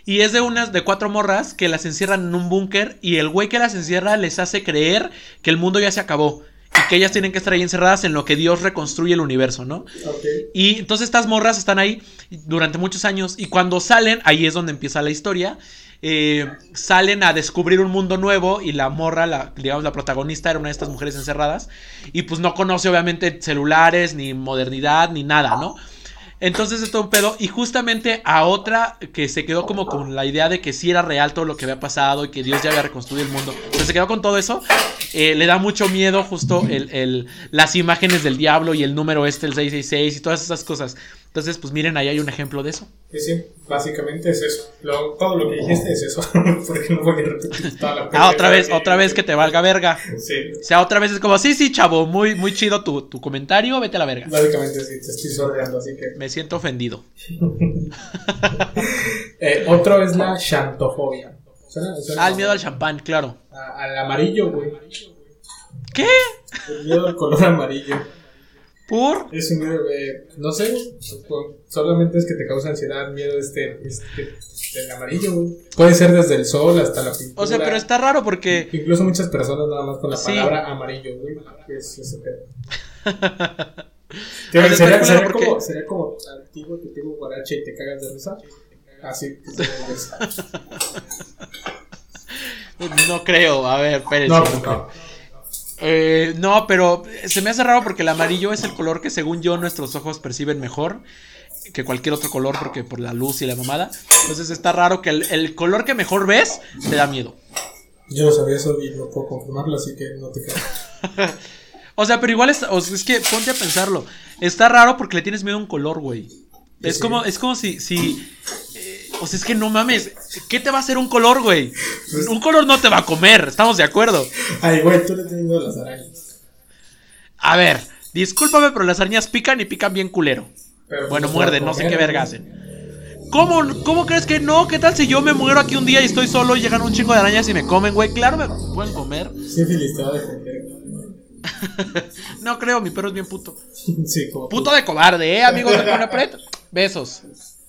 Y es de unas, de cuatro morras que las encierran en un búnker. Y el güey que las encierra les hace creer que el mundo ya se acabó. Y que ellas tienen que estar ahí encerradas en lo que Dios reconstruye el universo, ¿no? Ok. Y entonces estas morras están ahí durante muchos años. Y cuando salen, ahí es donde empieza la historia. eh, salen a descubrir un mundo nuevo. Y la morra, la, digamos, la protagonista era una de estas mujeres encerradas. Y pues no conoce, obviamente, celulares, ni modernidad, ni nada, ¿no? Entonces es todo un pedo. Y justamente a otra que se quedó como con la idea de que sí era real todo lo que había pasado y que Dios ya había reconstruido el mundo. Se quedó con todo eso. eh, le da mucho miedo justo las imágenes del diablo y el número este, el 666 y todas esas cosas. Entonces, pues miren, ahí hay un ejemplo de eso. Sí, sí, básicamente es eso. Lo- todo lo que dijiste es eso. Porque no voy a repetir toda la Ah, otra vez, otra vez que te valga verga. Sí, O sea, otra vez es como, sí, sí, chavo, muy, muy chido tu, tu comentario, vete a la verga. básicamente sí, te estoy sordeando, así que. Me siento ofendido. Eh, otro es la xantofobia. ¿Suena- suena Ah, el miedo al champán, claro. a- al amarillo, güey. ¿Qué? El miedo al color amarillo. ¿Por? Es un miedo, eh, no sé, solamente es que te causa ansiedad, miedo este, este, el amarillo, güey. Puede ser desde el sol hasta la pintura. O sea, pero está raro porque... Incluso muchas personas nada más con la palabra amarillo, güey, es ese pedo. sería, sería, como, sería como antiguo que tengo guarache y te cagas de risa. Así. no creo, a ver, espérense. No, no. Eh, no, pero se me hace raro porque el amarillo es el color que según yo nuestros ojos perciben mejor que cualquier otro color porque por la luz y la mamada. Entonces está raro que el, color que mejor ves te da miedo. Yo no sabía eso y no puedo confirmarlo, así que no te creo. o sea, pero igual es, es que ponte a pensarlo. Está raro porque le tienes miedo a un color, güey. Es como, es como si, si eh, o sea, es que no mames, ¿qué te va a hacer un color, güey? Pues un color no te va a comer, estamos de acuerdo. Ay, güey, tú le tienes miedo a las arañas. A ver, discúlpame, pero las arañas pican y pican bien culero. bueno, muerden, no sé qué verga hacen. ¿Cómo, ¿Cómo crees que no? ¿Qué tal si yo me muero aquí un día y estoy solo y llegan un chingo de arañas y me comen, güey? Claro, me pueden comer. Sí, feliz, no creo, mi perro es bien puto. Sí, como puto de cobarde, ¿eh, amigos de Conapret? Besos.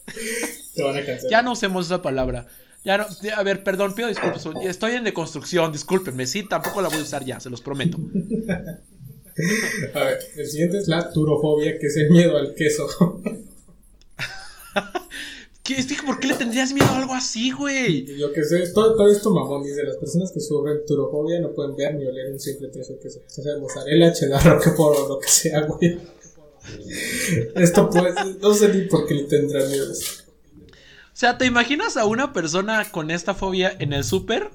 Te van a cansar. Ya no usemos esa palabra. Ya no, a ver, perdón, pido disculpas. Estoy en deconstrucción, discúlpenme. Sí, tampoco la voy a usar ya, se los prometo. A ver, el siguiente es la turofobia, que es el miedo al queso. ¿Qué, ¿Por qué le tendrías miedo a algo así, güey? Yo que sé, todo, todo esto mamón dice, las personas que sufren turofobia no pueden ver ni oler un simple queso que se sea mozzarella, cheddar, por lo que sea, güey. Esto puede, no sé ni por qué le tendrán miedo. O sea, ¿te imaginas a una persona con esta fobia en el súper?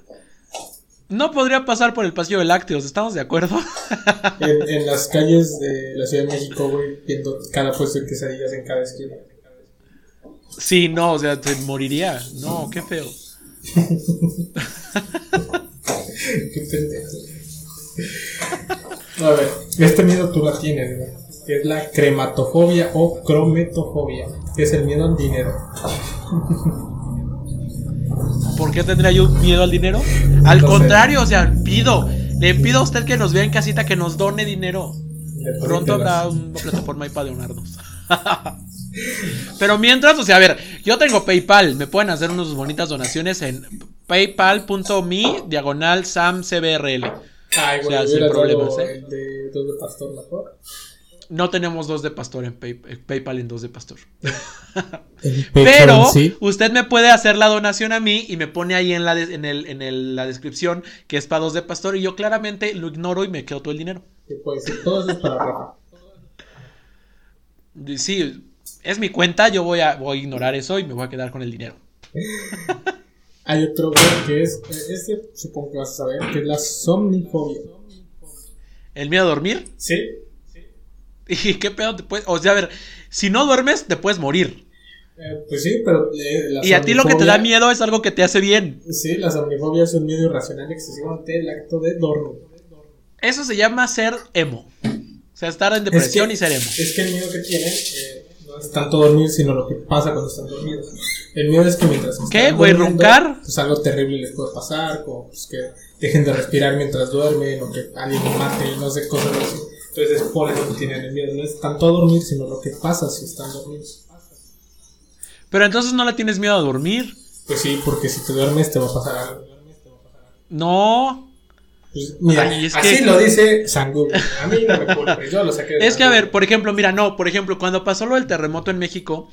No podría pasar por el pasillo de lácteos, ¿estamos de acuerdo? en, las calles de la Ciudad de México, güey, viendo cada puesto de quesadillas en cada esquina. Sí, no, o sea, te moriría. No, qué feo. qué pendejo. A ver, este miedo tú la tienes, güey. Es la crematofobia o crometofobia, que es el miedo al dinero. ¿Por qué tendría yo miedo al dinero? Al contrario, o sea, pido, le pido a usted que nos vea en casita que nos done dinero. Pronto habrá una plataforma ahí para donarnos. Pero mientras, o sea, a ver, yo tengo PayPal, me pueden hacer unas bonitas donaciones en paypal.me diagonal samcbrl. Ay, o sea, sin problemas, ¿eh? de, de pastor mejor. No tenemos dos de pastor en PayPal en dos de pastor. Pero usted me puede hacer la donación a mí y me pone ahí en la, en, el, en la descripción que es para dos de pastor y yo claramente lo ignoro y me quedo todo el dinero. Sí, pues, todo es para Rafa. Sí, es mi cuenta, yo voy a, voy a ignorar eso y me voy a quedar con el dinero. Hay otro que es, este supongo que vas a saber, que es la somnifobia. ¿El miedo a dormir? Sí. ¿Y qué pedo te puedes.? O sea, a ver, si no duermes, te puedes morir. Eh, pues sí, pero. Eh, y a ti lo que te da miedo es algo que te hace bien. Sí, la somnifobia es un miedo irracional excesivo ante el acto de dormir. Eso se llama ser emo. O sea, estar en depresión y ser emo. Es que el miedo que tienen eh, no es tanto dormir, sino lo que pasa cuando están dormidos. El miedo es que mientras. ¿Qué, güey? ¿Roncar? Pues algo terrible les puede pasar, como pues, que dejen de respirar mientras duermen, o que alguien mate, no sé, cosas así. Entonces es por eso que tienen el miedo. No es tanto a dormir, sino lo que pasa si están dormidos. Pero entonces no le tienes miedo a dormir. Pues sí, porque si te duermes te va a pasar algo. No. Pues, mira, así lo dice San A mí no me culpes, yo lo saqué de Es que, a ver, por ejemplo, mira, no, por ejemplo, cuando pasó lo del terremoto en México,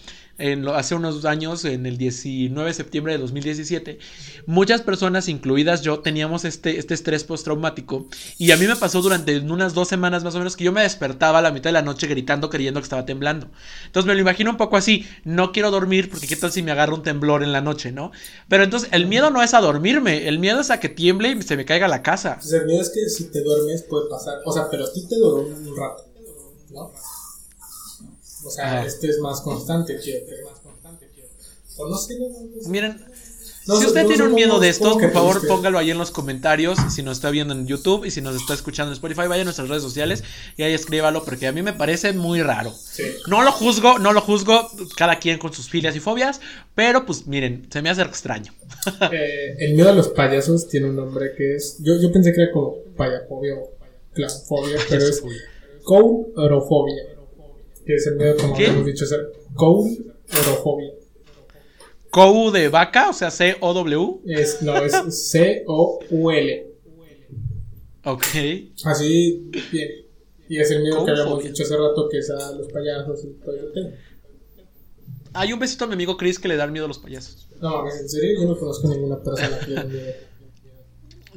hace unos años, en el 19 de septiembre de 2017, muchas personas, incluidas yo, teníamos este, este estrés postraumático. Y a mí me pasó durante unas dos semanas más o menos que yo me despertaba a la mitad de la noche gritando, creyendo que estaba temblando. Entonces me lo imagino un poco así, no quiero dormir porque qué tal si me agarra un temblor en la noche, ¿no? Pero entonces el miedo no es a dormirme, el miedo es a que tiemble y se me caiga la casa. el miedo es que si te duermes puede pasar, o sea, pero a ti te duerme un rato, ¿no? O sea, este es más constante, quiero O no sé, Miren, si usted tiene un miedo de esto, por favor póngalo ahí en los comentarios. Si nos está viendo en YouTube y si nos está escuchando en Spotify, vaya a nuestras redes sociales y ahí escríbalo porque a mí me parece muy raro. No lo juzgo, no lo juzgo, cada quien con sus filias y fobias, pero pues miren, se me hace extraño. Eh, el miedo a los payasos tiene un nombre que es, yo, yo pensé que era como payafobia o clownfobia, pero es courofobia Que es el miedo, como ¿Qué? hemos dicho, ser coulrofobia. ¿Kou de vaca? O sea, C-O-W. Es, no, es C-O-U-L. Ok. Así, bien. Y es el miedo que habíamos dicho hace rato, que es a los payasos y todo tema. Hay un besito a mi amigo Chris que le dan miedo a los payasos. No, en serio, yo no conozco ninguna persona que le dé miedo.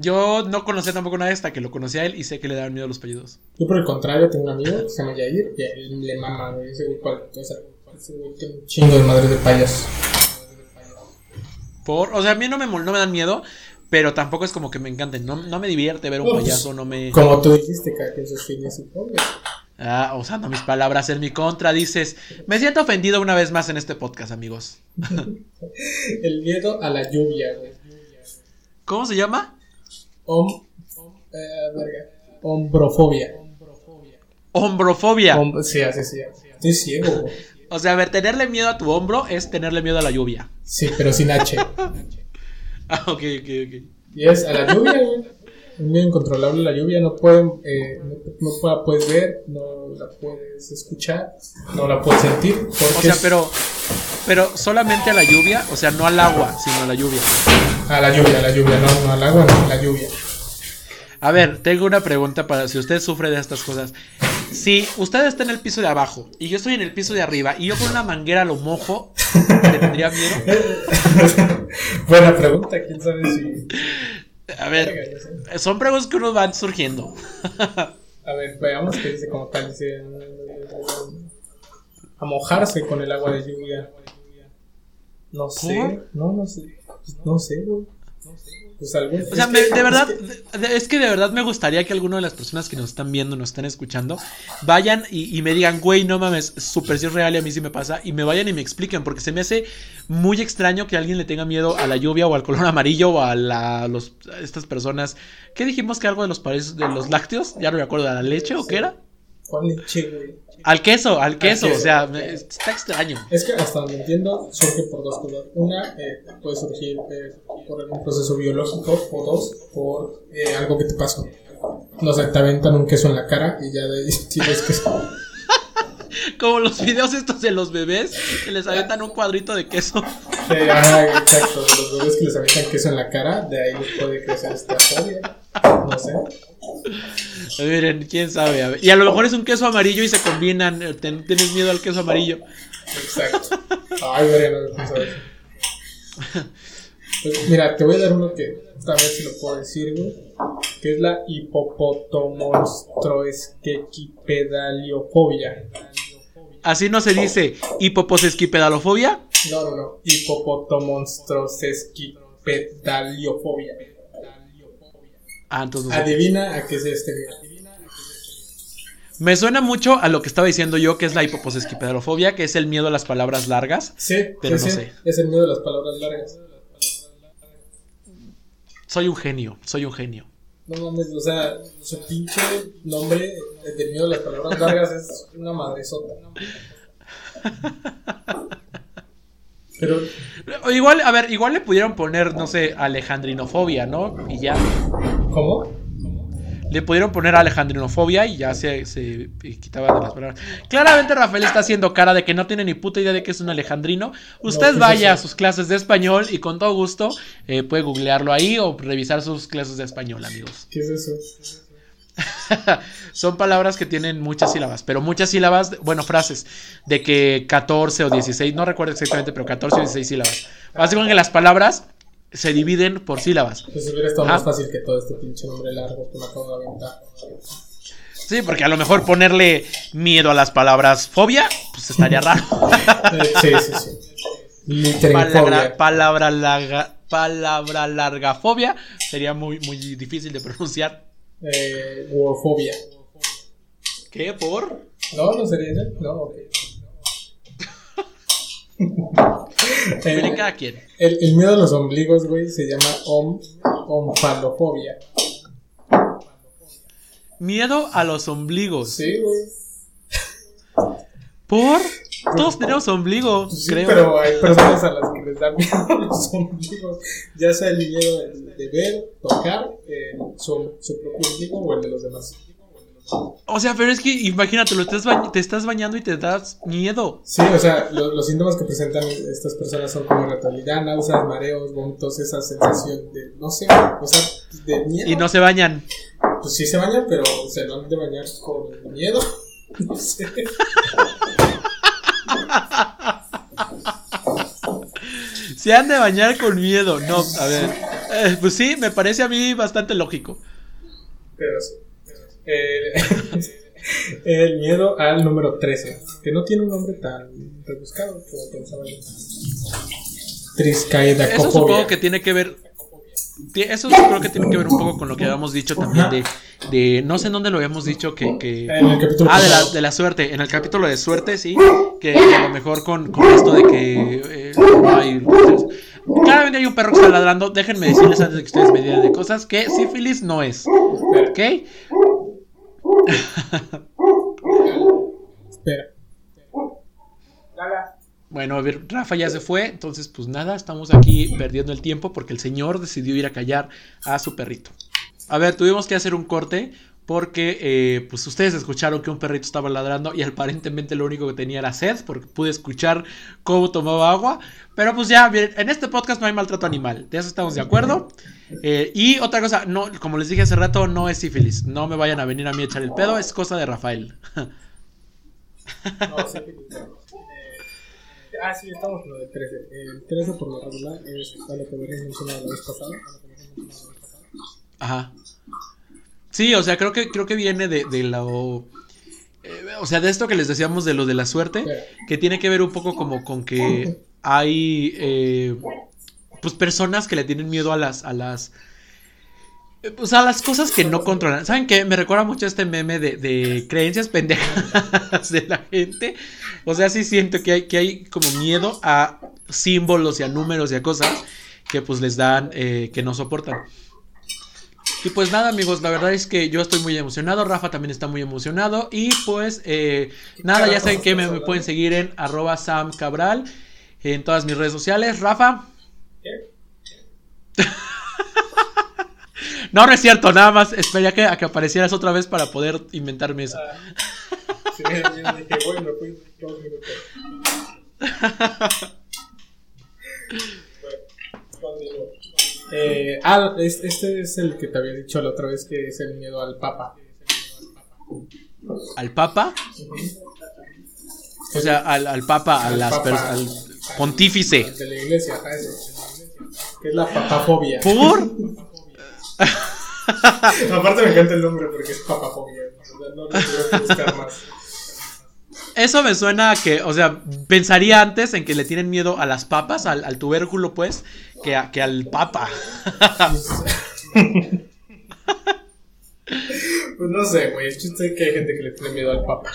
Yo no conocía tampoco una de esta, que lo conocía a él y sé que le dan miedo a los payasos. Yo, por el contrario, tengo un amigo que se llama Yair y a él le mama, güey. Ese güey, cual, o sea, ese güey tiene un chingo de madres de payasos. Por, o sea, a mí no me, no me dan miedo, pero tampoco es como que me encanten. No, no me divierte ver un No, pues, payaso, no me. Como tú dijiste, cada quien sus fines y fobias. Ah, usando mis palabras en mi contra, dices. Me siento ofendido una vez más en este podcast, amigos. El miedo a la lluvia, güey. ¿Cómo se llama? Om, eh, verga. Hombrofobia. Hombrofobia. Hom- sí, así sí. Estoy ciego, güey. O sea, a ver, tenerle miedo a tu hombro es tenerle miedo a la lluvia. Sí, pero sin H. Ah, ok, ok, ok. Y es a la lluvia, güey. Un incontrolable la lluvia. No pueden, eh, no, no la puedes ver, no la puedes escuchar, no la puedes sentir. Porque O sea, pero. Pero solamente a la lluvia, o sea, no al agua, sino a la lluvia. A la lluvia, a la lluvia, no, no al agua, no, a la lluvia. A ver, tengo una pregunta para si usted sufre de estas cosas. Si usted está en el piso de abajo y yo estoy en el piso de arriba y yo con una manguera lo mojo, ¿le tendría miedo? Buena pregunta, quién sabe si. A ver, son preguntas que uno van surgiendo. A ver, veamos qué dice como tal. Dice. A mojarse con el agua de lluvia. No sé, no, no sé. No sé, güey. Pues algún. O sea, me- de verdad, es que- de- verdad me gustaría que alguna de las personas que nos están viendo, nos están escuchando, vayan y, y me digan, güey, no mames, súper sí es real y a mí sí me pasa, y me vayan y me expliquen, porque se me hace muy extraño que alguien le tenga miedo a la lluvia o al color amarillo o a, la, a los, a estas personas. ¿Qué dijimos que algo de los de los lácteos? Ya no me acuerdo, ¿a la leche o qué era? Al queso, al queso, queso. o sea, me- está extraño. Es que hasta donde entiendo surge por dos cosas. Una, eh, puede surgir eh, por algún proceso biológico, o dos, por eh, algo que te pasó. No sé, te aventan un queso en la cara y ya de ahí tienes queso. Como los videos estos de los bebés que les aventan un cuadrito de queso. Eh, ajá, exacto. Los bebés que les aventan queso en la cara, de ahí les puede crecer esta fobia. No sé. Miren, quién sabe. a ver. Y a lo mejor es un queso amarillo y se combinan. eh, ten- Tienes miedo al queso amarillo. Exacto. Ay, eso. Pues mira, te voy a dar uno que esta vez si lo puedo decir, güey. Que es la hipopotomonstroesquequipedaliofobia. Así no se dice hipoposesquipedalofobia. No, no, no. Hipopotomonstroesquipedaliofobia. Ah, entonces. Adivina a qué es este miedo. Me suena mucho a lo que estaba diciendo yo, que es la hipoposesquipedalofobia, que es el miedo a las palabras largas. Sí, Pero sí, no sí, sé. Es el miedo de las palabras largas. Soy un genio, soy un genio. No mames, o sea, su pinche nombre del miedo a las palabras largas es una madresota. Pero, O Igual, a ver, igual le pudieron poner, no sé, alejandrinofobia, ¿no? Y ya. ¿cómo? Le pudieron poner alejandrinofobia y ya se, se quitaba de las palabras. Claramente Rafael está haciendo cara de que no tiene ni puta idea de que es un alejandrino. Usted ¿qué es vaya a sus clases de español y con todo gusto eh, puede googlearlo ahí o revisar sus clases de español, amigos. ¿Qué es eso? Son palabras que tienen muchas sílabas, pero muchas sílabas, bueno, frases de que 14 o 16, no recuerdo exactamente, pero 14 o 16 sílabas. Básicamente que las palabras se dividen por sílabas. Pues hubiera estado Ajá. más fácil que todo este pinche nombre largo que me acabo de aventar. Sí, porque a lo mejor ponerle miedo a las palabras fobia, pues estaría raro. Sí, sí, sí. palabra, palabra larga, palabra larga fobia sería muy, muy difícil de pronunciar. Eh, wordfobia. ¿Qué? ¿Por? No, no sería eso. No, ok. Eh, cada quien. el, el miedo a los ombligos, güey, se llama om, omfalofobia. Miedo a los ombligos. Sí, güey. ¿Por? Todos tenemos ombligo, Sí, creo. pero hay personas a las que les da miedo los ombligos. Ya sea el miedo de, de ver, tocar eh, su, su propio ombligo o el de los demás. O sea, pero es que imagínate, lo estás te estás bañando y te das miedo. Sí, o sea, lo- los síntomas que presentan estas personas son como irritabilidad, náuseas, mareos, vómitos, esa sensación de, no sé, o sea, de miedo. Y no se bañan. Pues sí se bañan, pero se van de bañar con miedo. No sé. Se han de bañar con miedo. No, a ver. Eh, pues sí, me parece a mí bastante lógico. Pero sí. Eh, el miedo al número 13, que no tiene un nombre tan rebuscado como pensaba yo. Eso Triscaidacofobia. supongo que tiene que ver. Eso creo que tiene que ver un poco con lo que habíamos dicho también de, de no sé en dónde lo habíamos dicho que, que- En el capítulo ah de la, de la suerte en el capítulo de suerte sí que a lo mejor con, con esto de que eh, no hay claramente hay un perro que está ladrando déjenme decirles antes de que ustedes me digan de cosas que sífilis no es ¿ok? Espera. Bueno, a ver, Rafa ya se fue, entonces pues nada, estamos aquí perdiendo el tiempo porque el señor decidió ir a callar a su perrito. A ver, tuvimos que hacer un corte porque eh, pues ustedes escucharon que un perrito estaba ladrando y aparentemente lo único que tenía era sed porque pude escuchar cómo tomaba agua. Pero pues ya, bien, en este podcast no hay maltrato animal, de eso estamos de acuerdo. Eh, y otra cosa, no, como les dije hace rato, no es sífilis, no me vayan a venir a mí a echar el pedo, es cosa de Rafael. No, sí, eh, ah, sí, estamos con lo del 13. El 13 por lo regular es a lo que habíamos mencionado la vez pasada. a lo que habíamos mencionado la vez pasada. Ajá. Sí, o sea, creo que, creo que viene de, de lo. eh, o sea, de esto que les decíamos de lo de la suerte, que tiene que ver un poco como con que hay. eh, pues personas que le tienen miedo a las. a las. eh, Pues a las cosas que no controlan. ¿Saben qué? Me recuerda mucho a este meme de, de creencias pendejas de la gente. O sea, sí siento que hay, que hay como miedo a símbolos y a números y a cosas que pues les dan, eh, que no soportan. Y pues nada amigos, la verdad es que yo estoy muy emocionado, Rafa también está muy emocionado y pues eh, nada, ya saben que me, me pueden seguir en arroba Sam Cabral en todas mis redes sociales. Rafa. No, no es cierto, nada más esperé que, a que aparecieras otra vez para poder inventarme eso. Sí, yo dije, bueno, fui dos minutos. Bueno. Eh, ah, es- este es el que te había dicho la otra vez que es el miedo al Papa. ¿Al Papa? O sea, al, al Papa, a Al las Papa. pers- al pontífice. De la iglesia. Que es la papafobia. ¿Por? Aparte me encanta el nombre porque es papafobia. O sea, no tuve que buscar más. Eso me suena a que, o sea, pensaría antes en que le tienen miedo a las papas, al, al tubérculo, pues, que, a- que al papa. Pues no sé, güey. El chiste es que hay gente que le tiene miedo al Papa.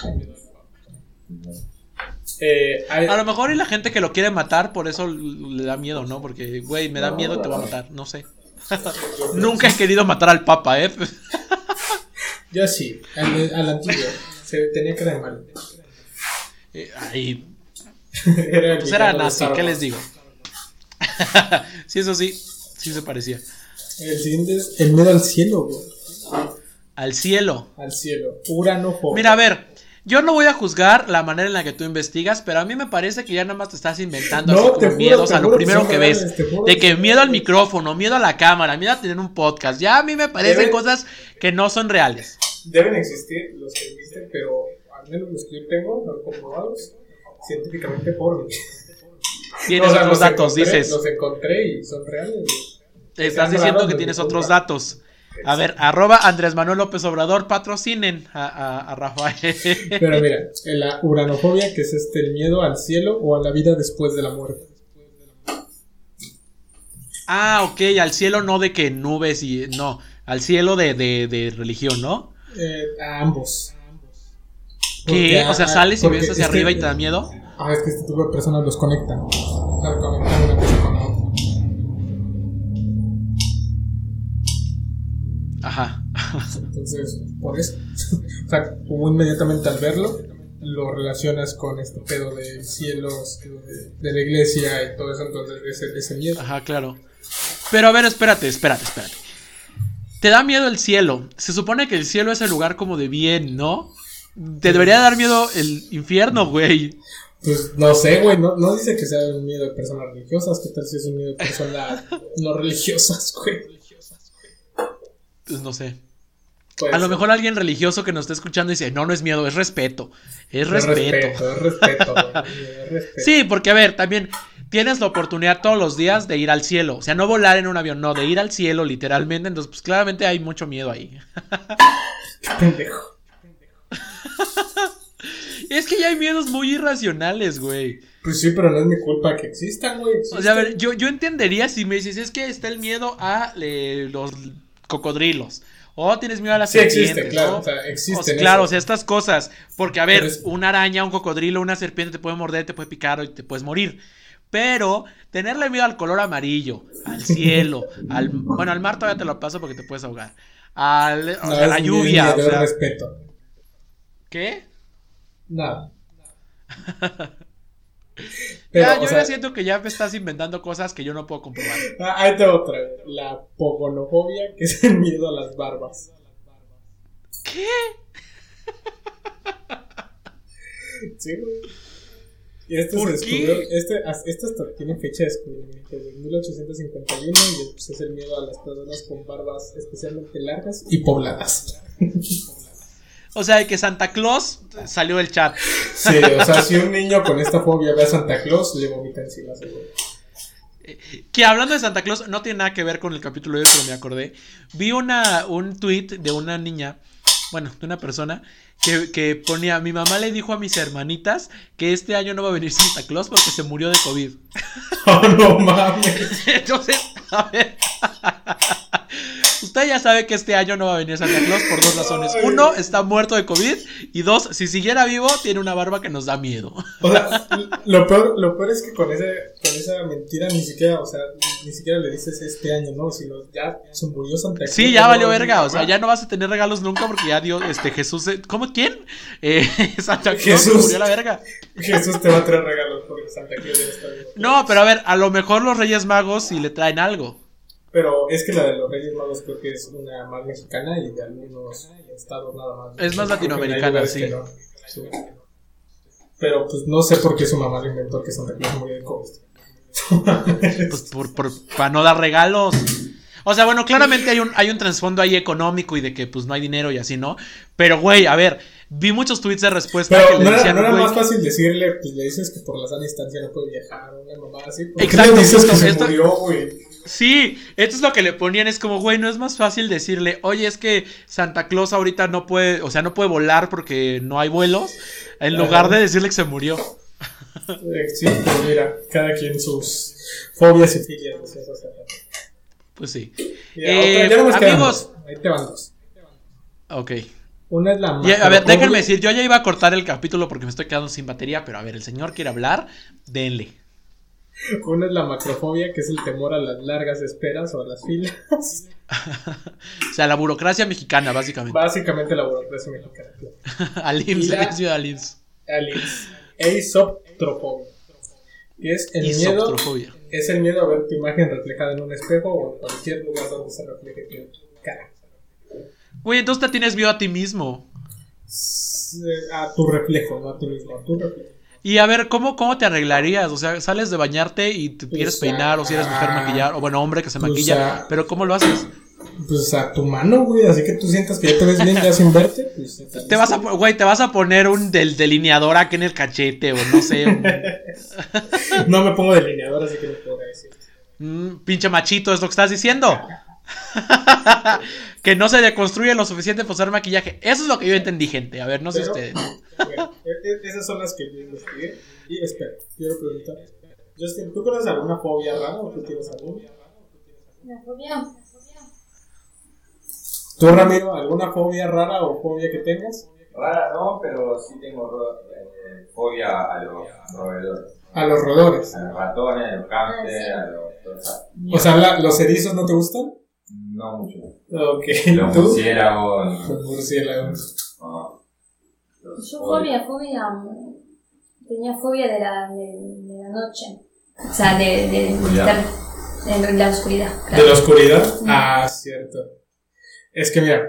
Eh, hay- A lo mejor y la gente que lo quiere matar, por eso le da miedo, ¿no? Porque, güey, me da miedo y te va a matar, no sé. Nunca he querido matar al papa, ¿eh? Yo sí, al, al antiguo. Se tenía cara de mal. Eh, era el pues era nazi, ¿qué les digo? sí, eso sí, sí se parecía. El siguiente es el miedo al cielo, güey. Al cielo. Al cielo. Uranofobia. Mira, a ver, yo no voy a juzgar la manera en la que tú investigas, pero a mí me parece que ya nada más te estás inventando No, así como juro, miedos a lo juro primero que ves. juro De que miedo al micrófono, miedo a la cámara, miedo a tener un podcast. Ya a mí me parecen cosas que no son reales. Deben existir los que existen, pero al menos los que yo tengo, no comprobados científicamente por mí. Tienes O sea, otros los datos, encontré- dices. Los encontré y son reales. Estás diciendo que tienes otros datos. A ver, arroba Andrés Manuel López Obrador, patrocinen a, a- a Rafael. Pero mira, la uranofobia, que es este el miedo al cielo o a la vida después de la muerte. ah, ok, al cielo no de que nubes y. No, al cielo de, de, de religión, ¿no? Eh, a ambos. ¿Qué? O sea, ah, sales y ves hacia es que- arriba y te da miedo. Ah, es que este tipo de personas los conectan. O sea, conectan una cosa con la otra. Ajá. Entonces, por eso. o sea, como inmediatamente al verlo, lo relacionas con este pedo del cielo, de, de la iglesia y todo eso, entonces ese, ese miedo. Ajá, claro. Pero a ver, espérate, espérate, espérate. te da miedo el cielo. Se supone que el cielo es el lugar como de bien, ¿no? Te debería dar miedo el infierno, güey. Pues no sé, güey, no, no dice que sea un miedo de personas religiosas, ¿qué tal si es un miedo de personas no religiosas, güey? Pues no sé. a lo mejor alguien religioso que nos esté escuchando dice, no, no es miedo, es respeto. Es, respeto. Es respeto, es respeto. Sí, porque a ver, también tienes la oportunidad todos los días de ir al cielo. O sea, no volar en un avión, no, de ir al cielo literalmente. Entonces, pues claramente hay mucho miedo ahí. Qué pendejo. Es que ya hay miedos muy irracionales, güey. Pues sí, pero no es mi culpa que existan, güey. O sea, a ver, yo, yo entendería si me dices, es que está el miedo a los cocodrilos. O tienes miedo a las sí, existe, claro, o sea, existe. claro, o sea, estas cosas. Porque, a ver, una araña, un cocodrilo, una serpiente te puede morder, te puede picar y te puedes morir. Pero tenerle miedo al color amarillo, al cielo, al bueno, al mar todavía te lo paso porque te puedes ahogar. Al, o sea, a la lluvia. o sea, respeto. ¿Qué? Nada. Pero, yo ya siento que ya me estás inventando cosas que yo no puedo comprobar. Ah, ahí te otra. La pogonofobia, que es el miedo a las barbas. ¿Qué? Sí, güey. Y esto se descubrió, este, esto hasta tiene fecha de descubrimiento de 1851 y pues, es el miedo a las personas con barbas especialmente largas y pobladas. O sea, que Santa Claus salió del chat. Sí, o sea, si un niño con esta fobia ve a Santa Claus, le vomita encima, seguro. Que hablando de Santa Claus, no tiene nada que ver con el capítulo de hoy, pero me acordé. Vi una, un tweet de una niña, bueno, de una persona, que, que, ponía, mi mamá le dijo a mis hermanitas que este año no va a venir Santa Claus porque se murió de COVID. Oh, no mames. Entonces, a ver. Usted ya sabe que este año no va a venir Santa Claus por dos razones. Uno, está muerto de COVID. Y dos, si siguiera vivo, tiene una barba que nos da miedo. O sea, lo peor, lo peor es que con, ese, con esa mentira ni siquiera, o sea, ni siquiera le dices este año, ¿no? Sino ya se murió Santa Claus. Sí, ya valió verga. O sea, ya no vas a tener regalos nunca porque ya Dios, este, Jesús. ¿Cómo? ¿Quién? Eh, Santa Claus Jesús, murió la verga. Jesús te va a traer regalos porque Santa Claus ya está vivo. No, pero a ver, a lo mejor los Reyes Magos sí le traen algo. Pero es que la de los Reyes Magos creo que es una más mexicana y de algunos estados nada más. Es más latinoamericana, sí. Pero pues no sé por qué su mamá le inventó que Santa Claus murió de COVID. pues por, por, para no dar regalos. O sea, bueno, claramente hay un, hay un trasfondo ahí económico y de que pues no hay dinero y así, ¿no? Pero, güey, a ver, vi muchos tweets de respuesta que le no decían, era, no era más fácil decirle, pues le dices que por la sana distancia no puede viajar, una mamá así. Exacto, le dices que se murió, güey? Sí, esto es lo que le ponían, es como, güey, no es más fácil decirle, oye, es que Santa Claus ahorita no puede, o sea, no puede volar porque no hay vuelos, en lugar de decirle que se murió. Sí, pero mira, cada quien sus fobias y filias. Pues sí. eh, amigos. Ahí te van dos. Ok. Una es la A ver, déjenme decir, yo ya iba a cortar el capítulo porque me estoy quedando sin batería, pero a ver, el señor quiere hablar, denle. Una es la macrofobia, que es el temor a las largas esperas o a las filas. o sea, la burocracia mexicana, básicamente. Básicamente la burocracia mexicana. Alins, la... ciudad Alins. Alins. Eisoptrofobia. Que es el miedo. Es el miedo a ver tu imagen reflejada en un espejo o en cualquier lugar donde se refleje tu cara. Güey, entonces te tienes miedo a ti mismo. A tu reflejo, no a ti mismo, a tu reflejo. Y a ver, ¿cómo, ¿cómo te arreglarías? O sea, sales de bañarte y te quieres pues, peinar, o si eres mujer maquillar, o bueno, hombre que se pues, maquilla, pero ¿cómo lo haces? Pues a tu mano, güey, así que tú sientas que ya te ves bien ya sin verte. Pues, te vas a, güey, te vas a poner un del delineador aquí en el cachete, o no sé. no me pongo delineador, así que no puedo decir. Mm, pinche machito, es lo que estás diciendo. que no se deconstruye lo suficiente para usar maquillaje. Eso es lo que yo entendí, gente. A ver, no sé ustedes. E, e, esas son las que yo investigué. Y espera, quiero preguntar. Justin, ¿tú tienes alguna fobia rara o tú tienes alguna? ¿Una fobia? ¿Tú, Ramiro, alguna fobia rara o fobia que tengas? Rara no, pero sí tengo eh, fobia a los roedores. A los roedores. A los ratones, a los cánceres, a los... O sea, ¿los erizos no te gustan? No mucho. Ok. Los murciélagos. Los murciélagos. Ah. Yo fobia, fobia. Tenía fobia de la, de, la noche. O sea, de, de, estar en la oscuridad. ¿De la oscuridad? Ah, cierto. Es que mira.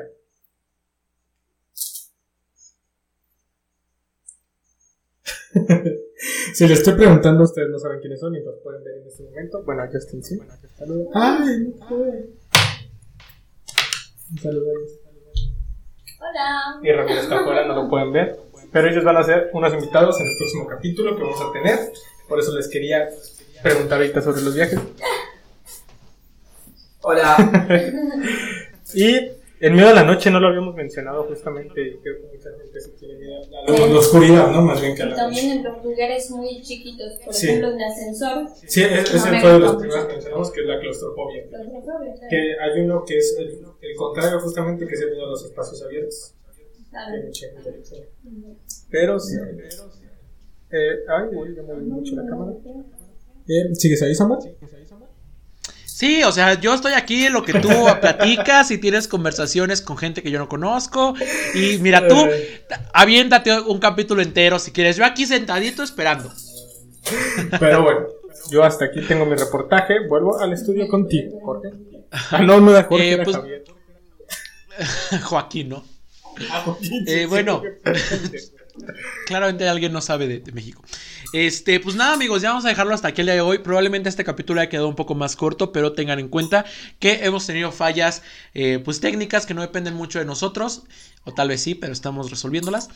si le estoy preguntando, ustedes no saben quiénes son y los pueden ver en este momento. Bueno, Justin sí. Saludos. ¡Ay! No fue. Un saludo a ellos. Hola. Y Ramiro está afuera, no lo pueden ver. Pero ellos van a ser unos invitados en el próximo capítulo que vamos a tener. Por eso les quería preguntar ahorita sobre los viajes. Hola. Y el miedo a la noche no lo habíamos mencionado justamente. y Creo que mucha gente se tiene miedo a la, la oscuridad, ¿no? Más bien que a Y la también en los lugares muy chiquitos, por Sí. ejemplo, en ascensor. Sí, es- ese No me fue de los primeros que mencionamos, que es la claustrofobia. Claustrofobia, claro. Que hay uno que es el, el contrario, justamente, que es el miedo a los espacios abiertos. Claro. Le tiene. Pero sí. Eh, ay, uy, ya moví mucho la cámara. Eh, ¿Sigues ahí, Samar? Sí, o sea, yo estoy aquí en lo que tú platicas y tienes conversaciones con gente que yo no conozco. Y mira, tú, aviéntate un capítulo entero si quieres. Yo aquí sentadito esperando. Pero bueno, yo hasta aquí tengo mi reportaje. Vuelvo al estudio contigo, Jorge. Ah, no, no Jorge, Eh, pues- Javier. Joaquín, ¿no? Ah, Joaquín, Eh, sí, bueno. Claramente alguien no sabe de, de México. Este, pues nada, amigos, ya vamos a dejarlo hasta aquí el día de hoy. Probablemente este capítulo haya quedado un poco más corto, pero tengan en cuenta que hemos tenido fallas, eh, pues técnicas que no dependen mucho de nosotros, o tal vez sí, pero estamos resolviéndolas.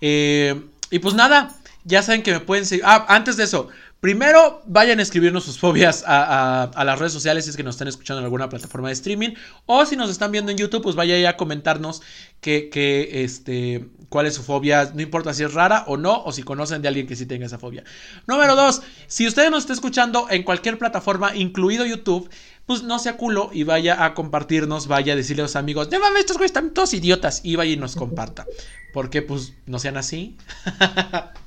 Eh, y pues nada, ya saben que me pueden seguir. Ah, antes de eso. Primero, vayan a escribirnos sus fobias a, las redes sociales si es que nos están escuchando en alguna plataforma de streaming. O si nos están viendo en YouTube, pues vaya ahí a comentarnos que, que, este, cuál es su fobia. No importa si es rara o no, o si conocen de alguien que sí tenga esa fobia. Número dos, si usted nos está escuchando en cualquier plataforma, incluido YouTube, pues no sea culo y vaya a compartirnos, vaya a decirle a los amigos, no mames, estos güeyes están todos idiotas, y vaya y nos comparta. Porque pues no sean así.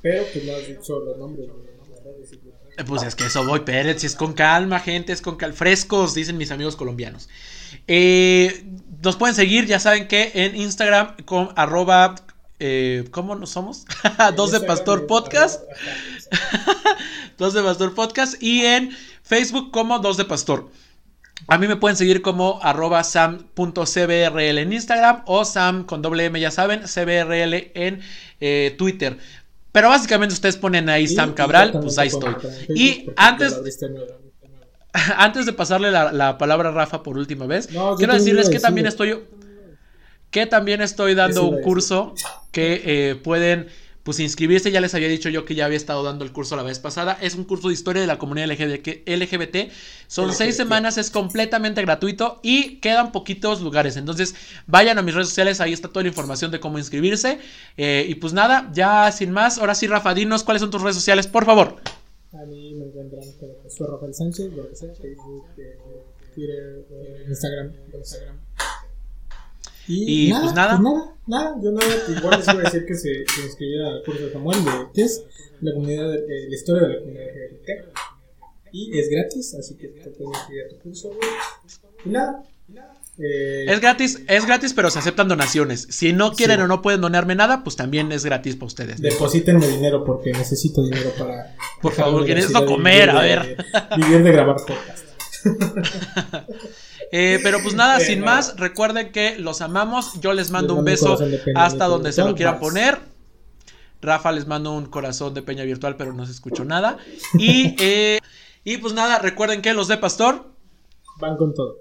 Pero pues no has dicho los nombres. ¿no? La verdad es que- Eh, Pues es que eso voy, Pérez, si es con calma, gente, es con cal frescos, dicen mis amigos colombianos. Eh, nos pueden seguir, ya saben que en Instagram con arroba, eh, ¿cómo nos somos? Dos de Pastor Podcast, Dos de Pastor Podcast y en Facebook como Dos de Pastor. A mí me pueden seguir como arroba sam.cbrl en Instagram o sam con doble M, ya saben, cbrl en eh, Twitter. Pero básicamente ustedes ponen ahí Sam Cabral, pues ahí estoy. Y antes, antes de pasarle la, la palabra a Rafa por última vez, No, quiero decirles que también estoy que también estoy dando un curso que eh, pueden pues inscribirse, ya les había dicho yo que ya había estado dando el curso la vez pasada, es un curso de historia de la comunidad LGBT, LGBT. son LGBT. seis semanas, es completamente gratuito y quedan poquitos lugares, entonces vayan a mis redes sociales, ahí está toda la información de cómo inscribirse, eh, y pues nada, ya sin más, ahora sí Rafa, dinos cuáles son tus redes sociales, por favor. A mí me encuentran como Rafael Sánchez, eh, Twitter, eh, Instagram, Instagram. Y, pues, nada. nada, nada, yo nada, igual les iba a decir que se, inscribiera al curso de Samuel de ¿qué es? La comunidad, de- eh, la historia de la comunidad LGBT. Y es gratis, así que te puedes inscribir a tu curso, güey. Y nada. Eh, Es gratis, es gratis, pero se aceptan donaciones. Si no quieren Sí. o no pueden donarme nada, pues también es gratis para ustedes. Deposítenme dinero porque necesito dinero para. Por favor, que necesito comer, a de- Vivir de grabar podcast. Eh, pero pues nada, sin más, recuerden que los amamos. Yo les mando un beso hasta donde se lo quieran poner. Rafa les mando un corazón de peña virtual, pero no se escuchó nada. Y, eh, y pues nada, recuerden que los de Pastor Van con todo.